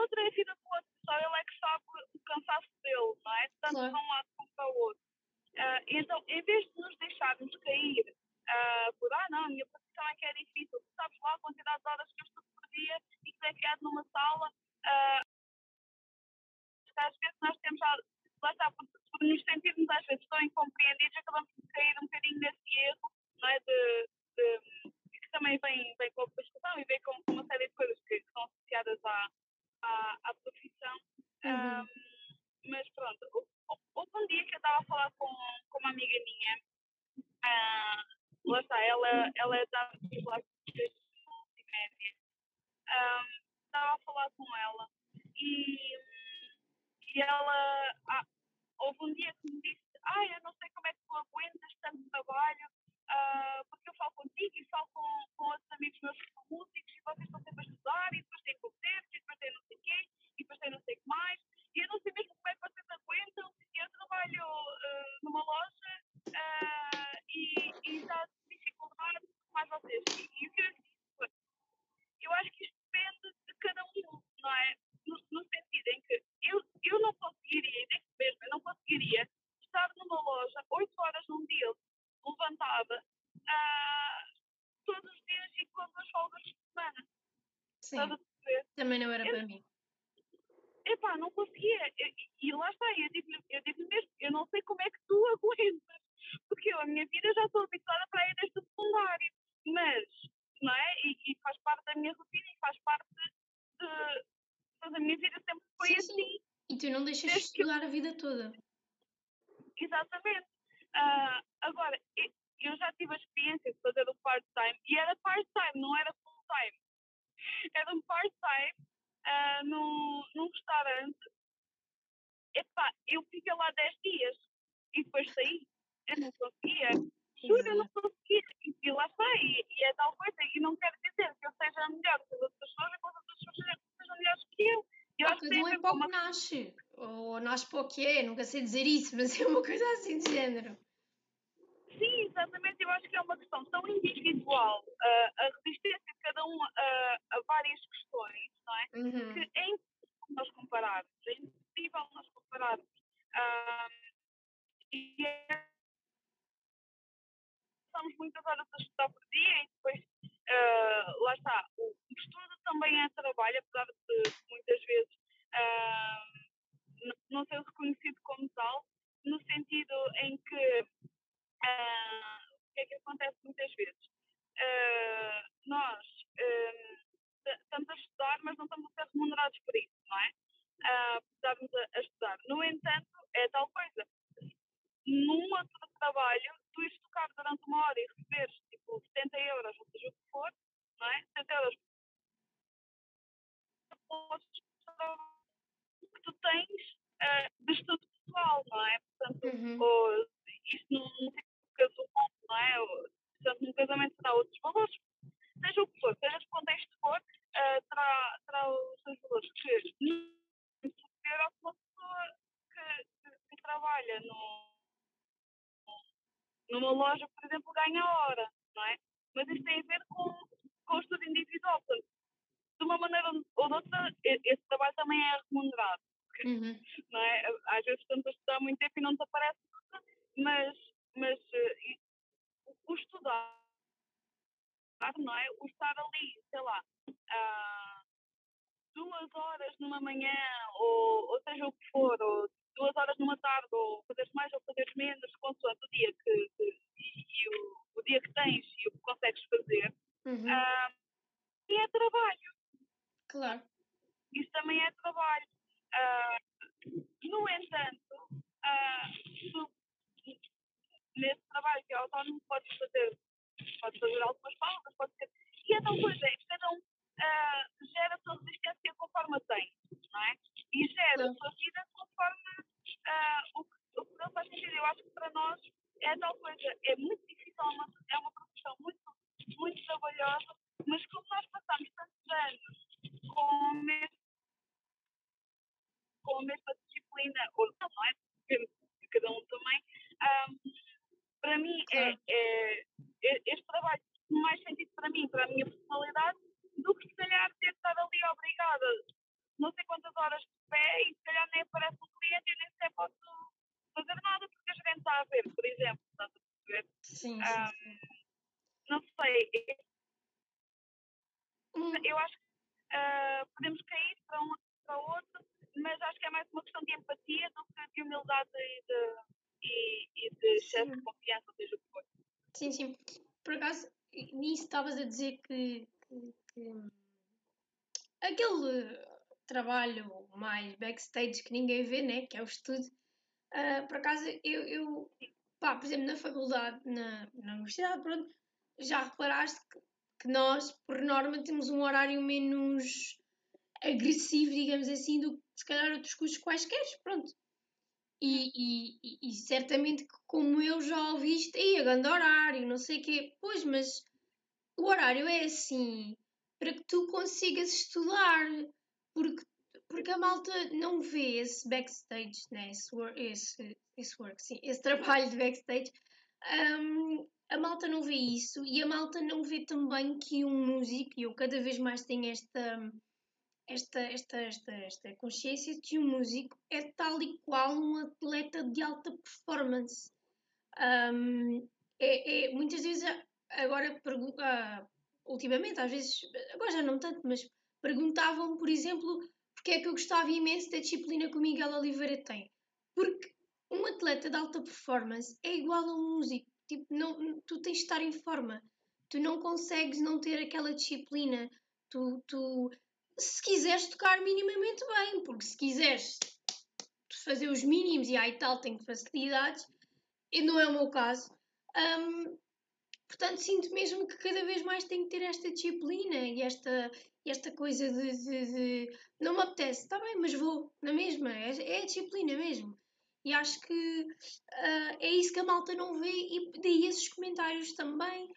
outro é vida do outro, só ele é que sabe o cansaço dele, não é? Tanto claro. para um lado como para o outro. Uh, então, em vez de nos deixarmos cair uh, por, ah, não, a minha profissão é que é difícil, tu sabes lá a quantidade de horas que eu estudo por dia e que é criado numa sala. Uh, às vezes nós temos, lá está, por, por nos sentirmos às vezes tão incompreendidos, acabamos de cair um bocadinho nesse erro, não é? De, de, que também vem, vem com a profissão e vem com, uma série de coisas que, que são associadas à, à, à profissão. Uhum. Um, mas pronto, houve um dia que eu estava a falar com, com uma amiga minha, uh, lá está, ela, ela é da multimédia. Um, estava a falar com ela e, e ela ah, houve um dia que me disse, ah, eu não sei como é que tu aguentas tanto trabalho, uh, porque eu falo contigo e falo com, com outros amigos meus que são músicos e vocês estão sempre a e depois têm concertos e depois têm não sei o quê e depois têm não sei o que mais e eu não sei mesmo como é que vocês aguentam. Eu trabalho uh, numa loja uh, e, e já dificuldade mais vocês. E, e o que eu foi eu acho que isto depende de cada um não é? No, no sentido em que eu, eu não conseguiria, e mesmo, eu não conseguiria estar numa loja oito horas num dia levantada uh, todos os dias e com as folgas de semana. Sim. Também não era eu, para mim. Epá, não conseguia. E, e lá está, eu digo, eu digo mesmo, eu não sei como é que tu aguentas, porque eu a minha vida já estou habituada para ir desde o secundário, mas, não é? E, e, faz parte da minha rotina e faz parte de, toda a minha vida sempre foi sim, assim. Sim. E tu não deixas de estudar a vida toda. Exatamente. Uh, agora, eu já tive a experiência de fazer o part-time e era part-time, não era full-time. Era um part-time uh, num, num restaurante. Epá, eu fiquei lá 10 dias e depois saí. Eu não conseguia. Juro, eu não conseguia. E, e lá sai. E, e, é tal coisa. E não quero dizer que eu seja melhor que as outras pessoas que as outras pessoas sejam melhores que eu. Eu ah, cada um é pouco uma... nasce. Ou nasce para o que é, nunca sei dizer isso, mas é uma coisa assim de género. Sim, exatamente. Eu acho que é uma questão tão individual, uh, a resistência de cada um uh, a várias questões, não é? Uhum. Que é impossível nós compararmos. É impossível nós compararmos. Uh, e é... Estamos muitas horas a estudar por dia e depois, uh, lá está, o estudo também é trabalho, apesar de muitas vezes uh, não ser reconhecido como tal, no sentido em que Uh, o que é que acontece muitas vezes? Uh, nós estamos a estudar, mas não estamos a ser remunerados por isso, não é? Uh, estamos a, a, estudar. No entanto, é tal coisa. Num outro trabalho, tu ires tocar durante uma hora e receberes tipo 70 euros, ou seja o que for, não é? 70 euros que tu tens uh, de estudo pessoal, não é? Portanto, uhum. ou, isto não, não casamento, não é? Portanto, num casamento terá outros valores, seja o que for, seja de contexto for, uh, terá, terá os seus valores que não superior a uma pessoa que, que, que, trabalha no, numa loja, por exemplo, ganha a hora, não é? Mas isso tem a ver com, com o estudo individual. Portanto, de uma maneira ou de outra, esse trabalho também é remunerado. Uhum. Não é? Às vezes estamos a estudar muito tempo e não te aparece, mas mas uh, o estudar, não é? O estar ali, sei lá, uh, duas horas numa manhã, ou, ou seja o que for, ou duas horas numa tarde, ou fazeres mais ou fazeres menos, consoante o dia que, que e, e o, o, dia que tens e o que consegues fazer, uhum. uh, e é trabalho. Claro. Isso também é trabalho. Uh, no entanto, uh, tu, nesse trabalho que é autónomo, podes fazer, podes fazer algumas pausas, pode ser. E é tal coisa, é que cada um uh, gera a sua resistência conforme tem, não é? E gera a sua vida conforme o, que, o que não faz sentido. Eu acho que para nós é tal coisa, é muito difícil, é uma, é uma profissão muito, muito trabalhosa, mas como nós passamos tantos anos com o mesmo com a mesma disciplina, ou não, não é? de cada um também. Um, para mim, é, é, é, este trabalho tem mais sentido para mim, para a minha personalidade, do que se calhar ter estar ali obrigada não sei quantas horas de pé e se calhar nem aparece um cliente e nem sequer posso fazer nada porque a gente está a ver, por exemplo, estás a perceber? Sim, sim, um, sim. Não sei. Hum. Eu acho que uh, podemos cair para um para outro, mas acho que é mais uma questão de empatia do que de humildade e de, e, e de excesso de confiança, seja o que for. Sim, sim. Por acaso, nisso estavas a dizer que, que, que, aquele trabalho mais backstage que ninguém vê, né, que é o estudo, uh, por acaso eu, eu pá, por exemplo, na faculdade, na, na universidade, pronto, já reparaste que, que nós, por norma, temos um horário menos agressivo, digamos assim, do que se calhar outros cursos quaisquer, pronto. E, e, e, certamente que como eu já ouviste, aí a grande horário, não sei o quê, pois, mas o horário é assim para que tu consigas estudar, porque, porque a malta não vê esse backstage, né? esse, esse, esse work, sim, esse trabalho de backstage. Um, a malta não vê isso e a malta não vê também que um músico, e eu cada vez mais tenho esta esta, esta, esta, esta consciência de que um músico é tal e qual um atleta de alta performance. Um, é, é, muitas vezes, agora, ultimamente, às vezes, agora já não tanto, mas perguntavam, por exemplo, porque é que eu gostava imenso da disciplina que o Miguel Oliveira tem. Porque um atleta de alta performance é igual a um músico. Tipo, não, tu tens de estar em forma. Tu não consegues não ter aquela disciplina. Tu, tu se quiseres tocar minimamente bem, porque se quiseres fazer os mínimos e aí tal, tenho facilidades, e não é o meu caso. Um, portanto, sinto mesmo que cada vez mais tenho que ter esta disciplina e esta, esta coisa de, de, de não me apetece, está bem, mas vou, na mesma, é, é a disciplina mesmo. E acho que uh, é isso que a malta não vê, e daí esses comentários também,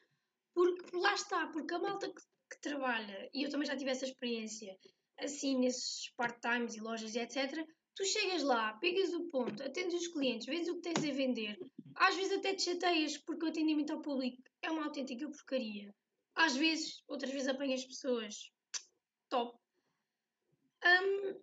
porque lá está, porque a malta que que trabalha, e eu também já tive essa experiência, assim, nesses part-times e lojas e etc., tu chegas lá, pegas o ponto, atendes os clientes, vês o que tens a vender, às vezes até te chateias porque o atendimento ao público é uma autêntica porcaria. Às vezes, outras vezes apanhas pessoas top. Um,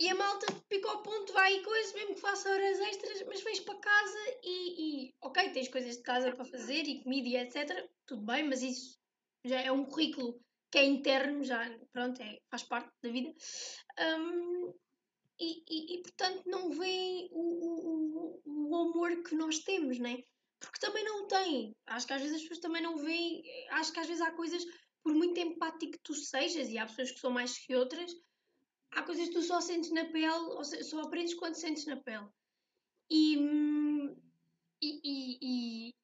e a malta pica ao ponto, vai e coisa, mesmo que faça horas extras, mas vens para casa e, e, ok, tens coisas de casa para fazer e comida e etc. Tudo bem, mas isso já é um currículo que é interno, já pronto, é, faz parte da vida. Um, e, e, e, portanto não veem o, o, o amor que nós temos, né? Porque também não tem. Acho que às vezes as pessoas também não veem. Acho que às vezes há coisas, por muito empático que tu sejas, e há pessoas que são mais que outras, há coisas que tu só sentes na pele, seja, só aprendes quando sentes na pele. E, hum, e, e, e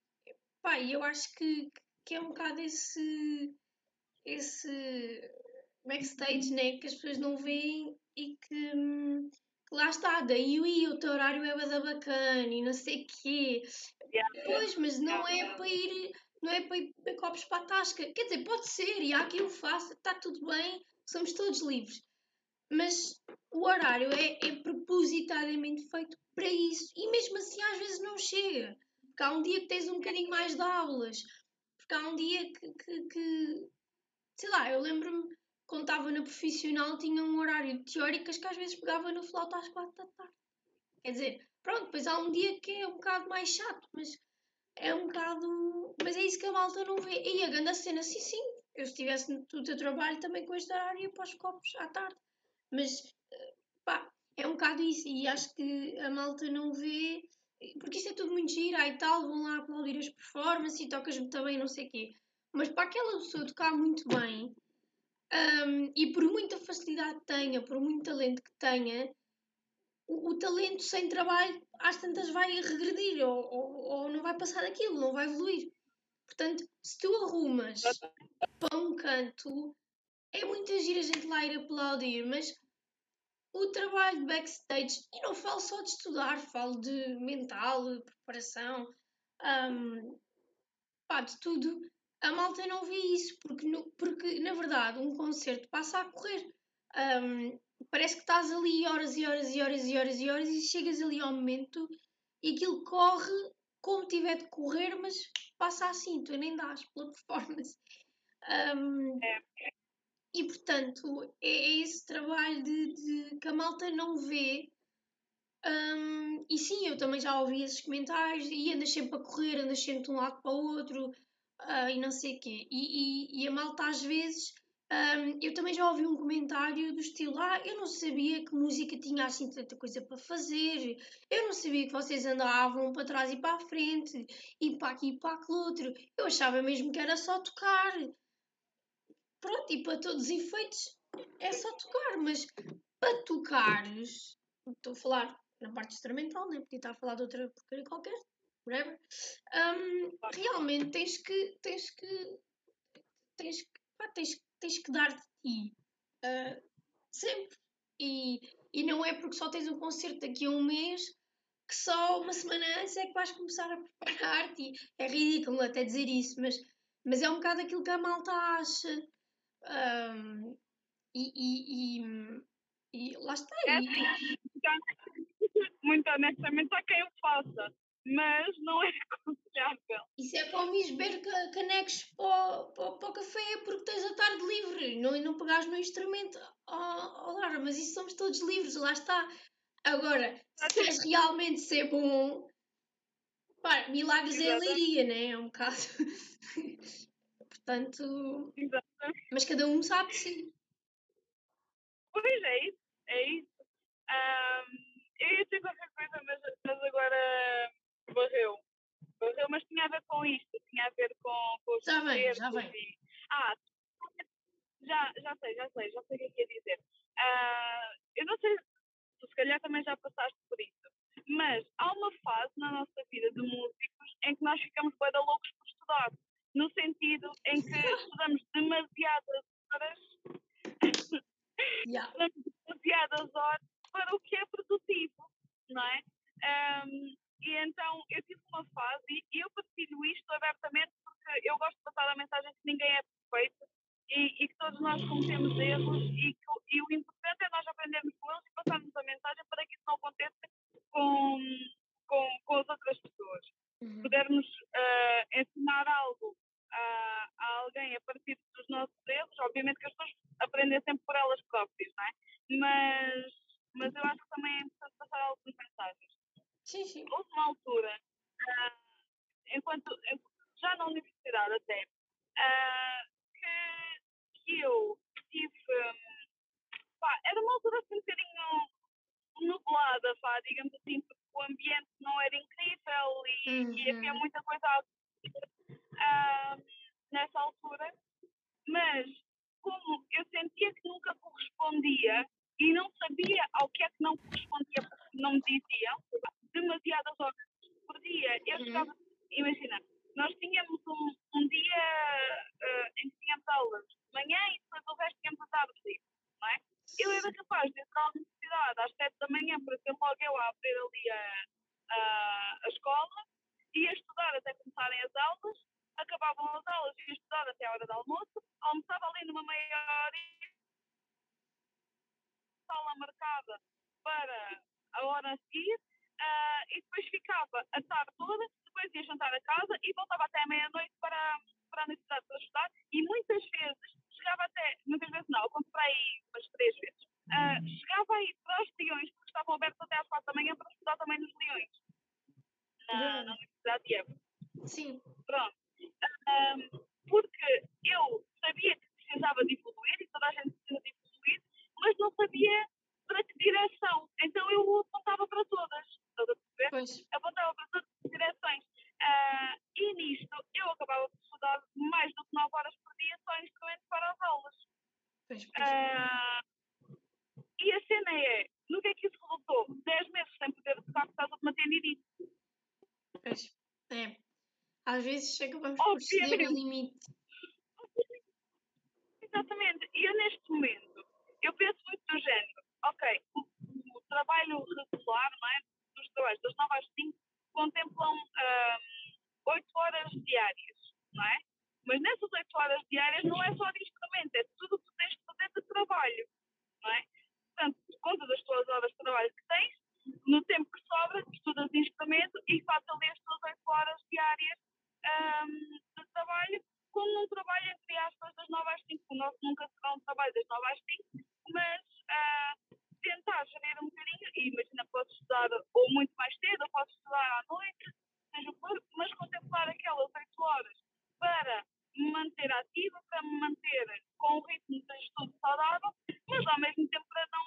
pá, eu acho que, que é um bocado esse, esse backstage né, que as pessoas não veem e que, hum, que lá está, daí o teu horário é bacana e não sei o quê. Yeah. Pois, mas não é para ir, não é para ir beber copos para a tasca. Quer dizer, pode ser, e há quem o faça, está tudo bem, somos todos livres. Mas o horário é, é propositadamente feito para isso. E mesmo assim às vezes não chega. Porque há um dia que tens um bocadinho mais de aulas, porque há um dia que, que, que sei lá, eu lembro-me quando estava na profissional tinha um horário de teóricas que às vezes pegava no flauta às quatro da tarde. Quer dizer, pronto, depois há um dia que é um bocado mais chato, mas é um bocado. Mas é isso que a malta não vê. E a grande cena, sim, sim. Eu se estivesse no teu trabalho também com este horário para os copos à tarde. Mas, pá, é um bocado isso. E acho que a malta não vê. Porque isto é tudo muito gira e tal, vão lá aplaudir as performances e tocas-me também, não sei o quê. Mas para aquela pessoa tocar muito bem, um, e por muita facilidade que tenha, por muito talento que tenha, o, talento sem trabalho às tantas vai regredir ou, ou, ou, não vai passar daquilo, não vai evoluir. Portanto, se tu arrumas para um canto, é muita gira a gente lá ir aplaudir, mas o trabalho de backstage, e não falo só de estudar, falo de mental, preparação, um, pá, de tudo a malta não vê isso, porque, no, porque na verdade um concerto passa a correr. Um, parece que estás ali horas e horas e horas e horas e horas e chegas ali ao momento e aquilo corre como tiver de correr, mas passa assim, tu nem dás pela performance. Um, e portanto é, é, esse trabalho de, de, que a malta não vê. Um, e sim, eu também já ouvi esses comentários e andas sempre a correr, andas sempre de um lado para o outro, uh, e não sei o quê. E, e, e, a malta às vezes. Um, eu também já ouvi um comentário do estilo: Ah, eu não sabia que música tinha assim tanta coisa para fazer, eu não sabia que vocês andavam para trás e para a frente, e para aqui e para aquele outro, eu achava mesmo que era só tocar. Pronto, e para todos os efeitos é só tocar, mas para tocares, estou a falar na parte instrumental, nem né? podia estar a falar de outra porcaria qualquer, whatever, um, realmente tens que, tens que, tens que, pá, tens, tens que dar de ti. Uh, sempre. E, e não é porque só tens um concerto daqui a um mês que só uma semana antes é que vais começar a preparar-te. É ridículo até dizer isso, mas, mas é um bocado aquilo que a malta acha. Um, e, e, e, e, lá está. É, muito honestamente, há quem o faça mas não é aconselhável. Isso é como ir beber canecos para, para, para o café porque tens a tarde livre não, e não pegares no instrumento. Oh, oh Lara, mas isso somos todos livres, lá está. Agora, se queres realmente ser bom, pá, milagres é a leiria, né? É um bocado. Portanto. Exatamente. Mas cada um sabe sim. Pois é isso, é isso. Um, eu ia dizer qualquer coisa, mas, mas agora varreu. Varreu, mas tinha a ver com isto, tinha a ver com, com os Já vem, já vem. E... Ah, já, já sei, já sei, já sei o que é que ia dizer. Uh, eu não sei, tu se calhar também já passaste por isso, mas há uma fase na nossa vida de músicos em que nós ficamos bem loucos por estudar, no sentido em que estudamos demasiadas horas, yeah. demasiadas horas para o que é produtivo, não é? Um, e então eu tive uma fase e eu partilho isto abertamente porque eu gosto de passar a mensagem que ninguém é perfeito e, e que todos nós cometemos erros e, que, e o importante é nós aprendermos com eles e passarmos a mensagem para que isso não aconteça com, com, com as outras pessoas. Uhum. Pudermos é. Às vezes acabamos por ceder o limite. Exatamente. E eu neste momento, eu penso muito do género, ok, o, o trabalho regular, não é? Dos trabalhos das 9 às 5 contemplam um, 8 horas diárias, não é? Mas nessas 8 horas diárias não é só instrumento, é tudo o que tens de fazer de trabalho, não é? Portanto, contas as tuas horas de trabalho que tens, no tempo que sobra, estudas instrumento e fazes ali as tuas 8 horas diárias um, de trabalho, como num trabalho, entre aspas, das 9 às 5. O nosso nunca será um trabalho das 9 às 5, mas uh, tentar gerir um bocadinho, e imagina, podes estudar ou muito mais cedo, ou podes estudar à noite, seja mas contemplar aquelas 8 horas para me manter ativa, para me manter com um ritmo de estudo saudável, mas ao mesmo tempo para não,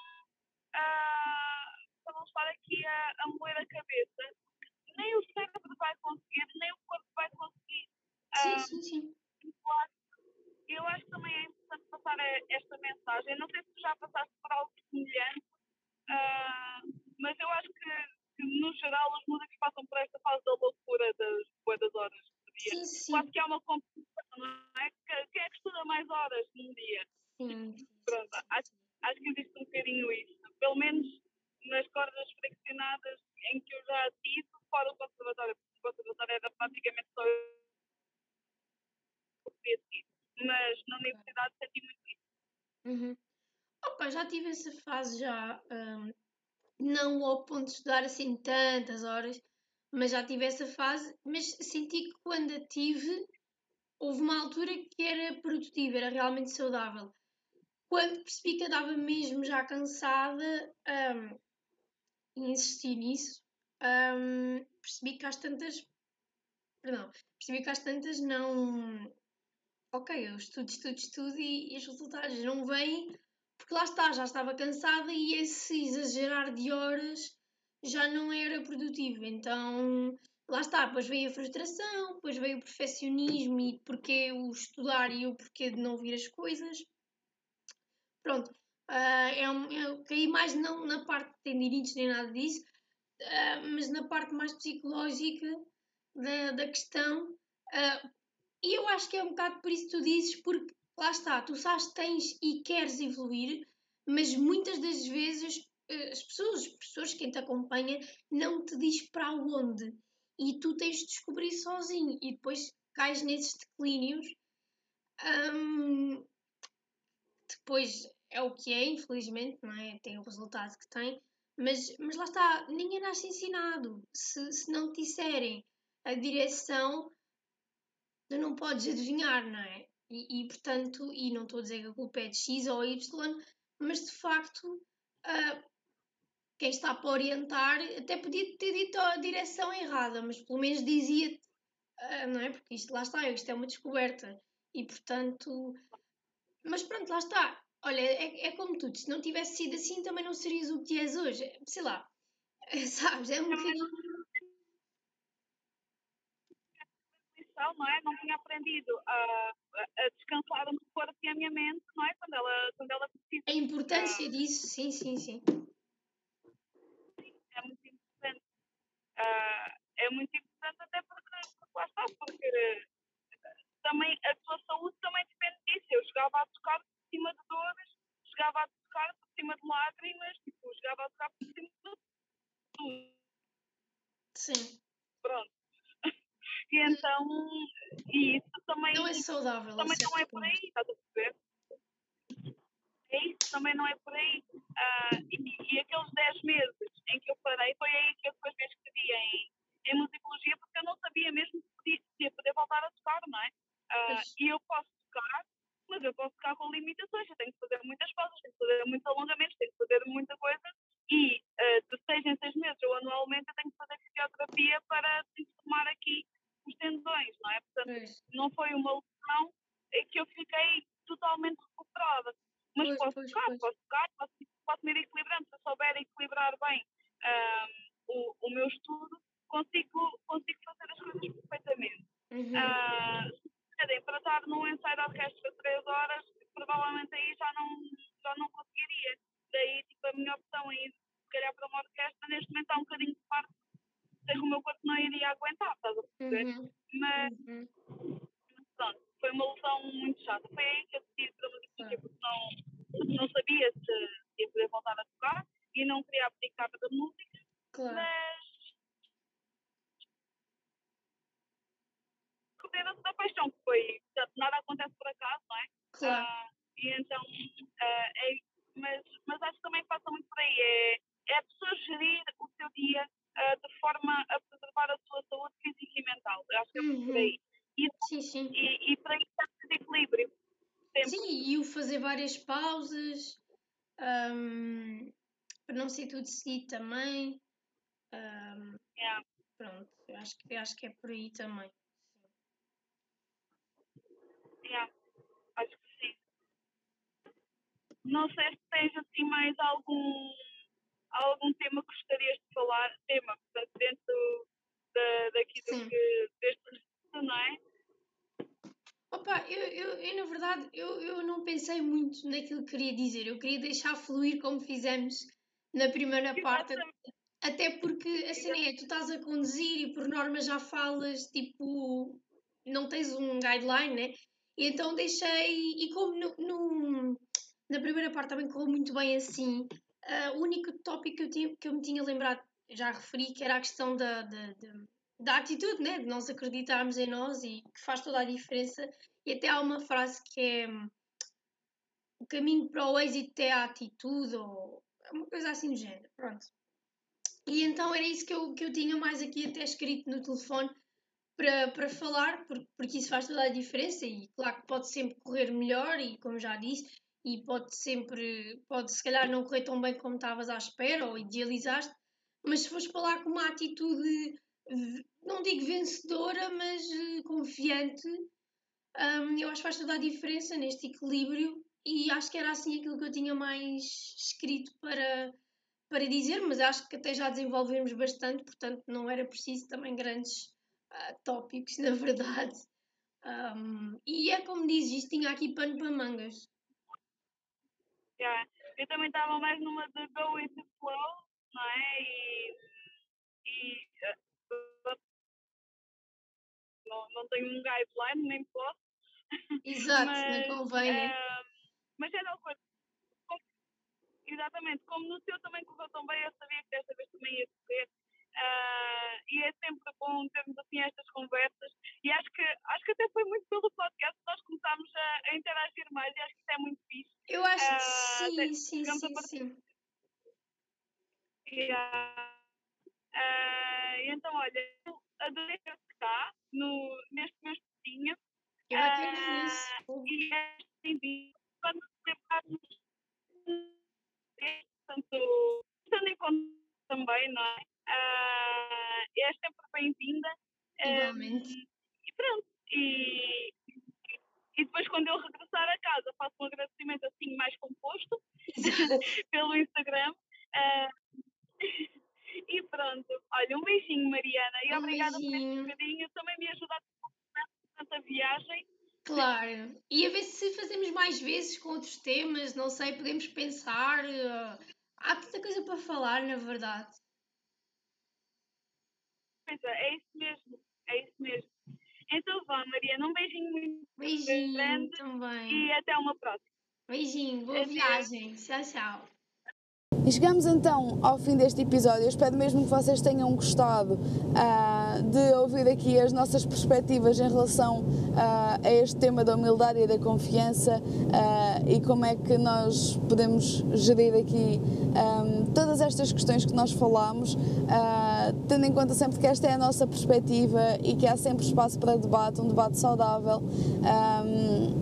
uh, para não estar aqui a, a moer a cabeça. Nem o cérebro vai conseguir, nem o corpo vai conseguir. Sim, sim, sim. Eu acho, eu acho que também é importante passar esta mensagem. Não sei se tu já passaste por algo semelhante, uh, mas eu acho que, que, no geral, os músicos passam por esta fase da loucura das boas horas dia. Sim, sim. Quase que há uma competição, não é? Quem é que estuda mais horas num dia? Sim. Pronto, acho, acho que existe um bocadinho isso. Pelo menos nas cordas friccionadas em que eu já tive, fora o conservatório, porque o conservatório era praticamente só eu mas na universidade senti muito isso. Uhum. Opa, já tive essa fase já, um, não ao ponto de estudar assim tantas horas, mas já tive essa fase, mas senti que quando a tive, houve uma altura que era produtiva, era realmente saudável. Quando percebi que andava mesmo já cansada um, e insisti nisso, um, percebi que às tantas. Perdão, percebi que às tantas não. Ok, eu estudo, estudo, estudo e, e os resultados não vêm porque lá está, já estava cansada e esse exagerar de horas já não era produtivo. Então, lá está, depois veio a frustração, depois veio o perfeccionismo e porquê o estudar e o porquê de não ouvir as coisas. Pronto, uh, é um, eu caí mais não na parte de tendinites nem nada disso, uh, mas na parte mais psicológica da, da questão. Uh, e eu acho que é um bocado por isso que tu dizes, porque lá está, tu sabes que tens e queres evoluir, mas muitas das vezes as pessoas, os professores, quem te acompanha, não te diz para onde. E tu tens de descobrir sozinho. E depois cais nesses declínios. Hum, depois é o que é, infelizmente, não é? Tem o resultado que tem. Mas, mas lá está, ninguém nasce ensinado. Se, se não te disserem a direção, tu não podes adivinhar, não é? E, e portanto, e não estou a dizer que a culpa é de X ou Y, mas de facto uh, quem está para orientar até podia ter dito a direção errada, mas pelo menos dizia, uh, não é? Porque isto lá está, isto é uma descoberta e portanto. Mas pronto, lá está. Olha, é, é como tudo, se não tivesse sido assim também não serias o que és hoje. Sei lá, sabes? É um bocadinho. Não, é? não tinha aprendido a, a descansar um corpo e a minha mente, não é? Quando ela, quando ela precisa. A importância disso, sim, sim, sim é muito importante. Uh, é muito importante até porque, porque lá está, porque uh, também a tua saúde também depende disso. Eu chegava a tocar cima de dores, chegava a tocar por cima de lágrimas, tipo, chegava a tocar por cima de tudo. Sim. Pronto. e então, e isso também. Não é saudável. Também não é por aí, estás a perceber? É isso, também não é por aí. Uh, e, e aqueles 10 meses em que eu parei, foi aí que eu depois me inscrevi em, em musicologia, porque eu não sabia mesmo se ia poder voltar a tocar, não é? Uh, e eu posso tocar, mas eu posso tocar com limitações, eu tenho que fazer muitas coisas, tenho que fazer muitos alongamentos, tenho que fazer muita coisa, e uh, de seis em seis meses ou anualmente eu tenho que fazer fisioterapia para transformar aqui os tendões, não é? Portanto, não foi uma lesão em que eu fiquei totalmente recuperada. Mas pois, posso, pois, tocar, pois. posso tocar, posso, posso me ir equilibrando. Se eu souber equilibrar bem um, o, o meu estudo, consigo, consigo fazer as coisas perfeitamente. Uhum. Uh, para estar num ensaio de orquestra três horas, provavelmente aí já não, já não conseguiria. daí tipo, a minha opção em ir se calhar para uma orquestra neste momento está um bocadinho de parte sei que o meu corpo não iria aguentar, estás a perceber? Uhum. Mas uhum. pronto, foi uma luta muito chata. Foi aí que eu decidi para uma música porque não, não sabia se ia poder voltar a tocar e não queria abdicar da música. Claro. Mas correndo da paixão, que foi, nada acontece por acaso, não é? Claro. Uh, e então, uh, é, mas, mas acho que também passa muito por aí. É, é a pessoa gerir o seu dia uh, de forma a preservar a sua saúde física e mental. Eu acho que é muito por aí. E, sim, sim. E, e para isso é equilíbrio. Sempre. Sim, e o fazer várias pausas, um, para não ser tudo seguido também. Um, yeah. Pronto, acho, que, acho que é por aí também. Yeah, acho que sim. Não sei se tens assim mais algum algum tema que gostarias de falar, tema, portanto, dentro da, daqui do que, deste registro, não é? Opa, eu, eu, eu, na verdade eu, eu não pensei muito naquilo que queria dizer, eu queria deixar fluir como fizemos na primeira parte, até porque assim é, tu estás a conduzir e por norma já falas, tipo, não tens um guideline, né? E então deixei, e como no, no, na primeira parte também correu muito bem assim, Uh, o único tópico que eu, tinha, que eu me tinha lembrado, já referi, que era a questão da, da, da, da atitude, né? de nós acreditarmos em nós e que faz toda a diferença. E até há uma frase que é o caminho para o êxito é a atitude, ou uma coisa assim do género. Pronto. E então era isso que eu, que eu tinha mais aqui até escrito no telefone para, para falar, porque, porque isso faz toda a diferença e claro que pode sempre correr melhor e como já disse, e pode sempre, pode se calhar não correr tão bem como estavas à espera ou idealizaste, mas se fores falar com uma atitude, não digo vencedora, mas eh, confiante, um, eu acho que faz toda a diferença neste equilíbrio e acho que era assim aquilo que eu tinha mais escrito para, para dizer, mas acho que até já desenvolvemos bastante, portanto não era preciso também grandes uh, tópicos, na verdade. Um, e é como diz, isto tinha aqui pano para mangas. Yeah. Eu também estava mais numa de go with the flow, não é? E, e uh, não, não tenho um guideline, nem posso. Exato, mas, não convém, uh, né? Mas é não coisa. Exatamente, como no seu também correu tão bem, eu sabia que desta vez também ia correr. Uh, e é sempre bom termos assim estas conversas e acho que acho que até foi muito pelo podcast que nós começámos a, a interagir mais e acho que isso é muito fixe. Eu acho que uh, sim, sim, sim, sim. Yeah. Uh, então, olha, eu adorei estar cá no, neste meu espetinho. Eu uh, E é assim, quando prepararmos tanto estando em conta também, não é? Uh, é sempre bem-vinda. Igualmente. Um, e pronto. E, e depois, quando eu regressar a casa, faço um agradecimento assim mais composto pelo Instagram. Uh, e pronto. Olha, um beijinho, Mariana. E um obrigada beijinho. por este bocadinho. Também me ajuda a tanta viagem. Claro. E a ver se fazemos mais vezes com outros temas, não sei, podemos pensar. Uh, há tanta coisa para falar, na verdade. Pois é, é isso mesmo. É isso mesmo. Então vá, Mariana, um beijinho muito beijinho e até uma próxima. Beijinho, boa viagem. Tchau, tchau. E chegamos então ao fim deste episódio. Eu espero mesmo que vocês tenham gostado uh, de ouvir aqui as nossas perspectivas em relação uh, a este tema da humildade e da confiança uh, e como é que nós podemos gerir aqui um, todas estas questões que nós falamos, tendo em conta sempre que esta é a nossa perspectiva e que há sempre espaço para debate, um debate saudável. Um,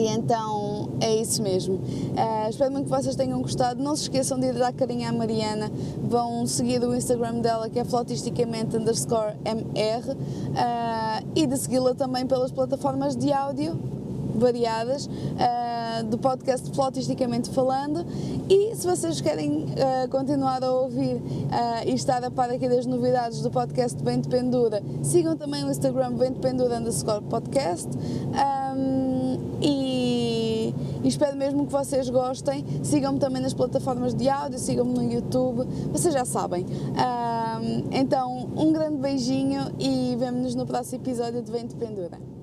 e então é isso mesmo. Uh, espero muito que vocês tenham gostado. Não se esqueçam de ir dar carinho à Mariana. Vão seguir o Instagram dela, que é flotisticamente underscore MR, uh, e de segui-la também pelas plataformas de áudio variadas uh, do podcast Flotisticamente Falando. E se vocês querem continuar a ouvir e estar a par aqui das novidades do podcast Bem de Pendura, sigam também o Instagram Bem de Pendura underscore podcast. Um, e, espero mesmo que vocês gostem. Sigam-me também nas plataformas de áudio, sigam-me no YouTube, vocês já sabem. então, um grande beijinho e vemo-nos no próximo episódio de Vento Pendura.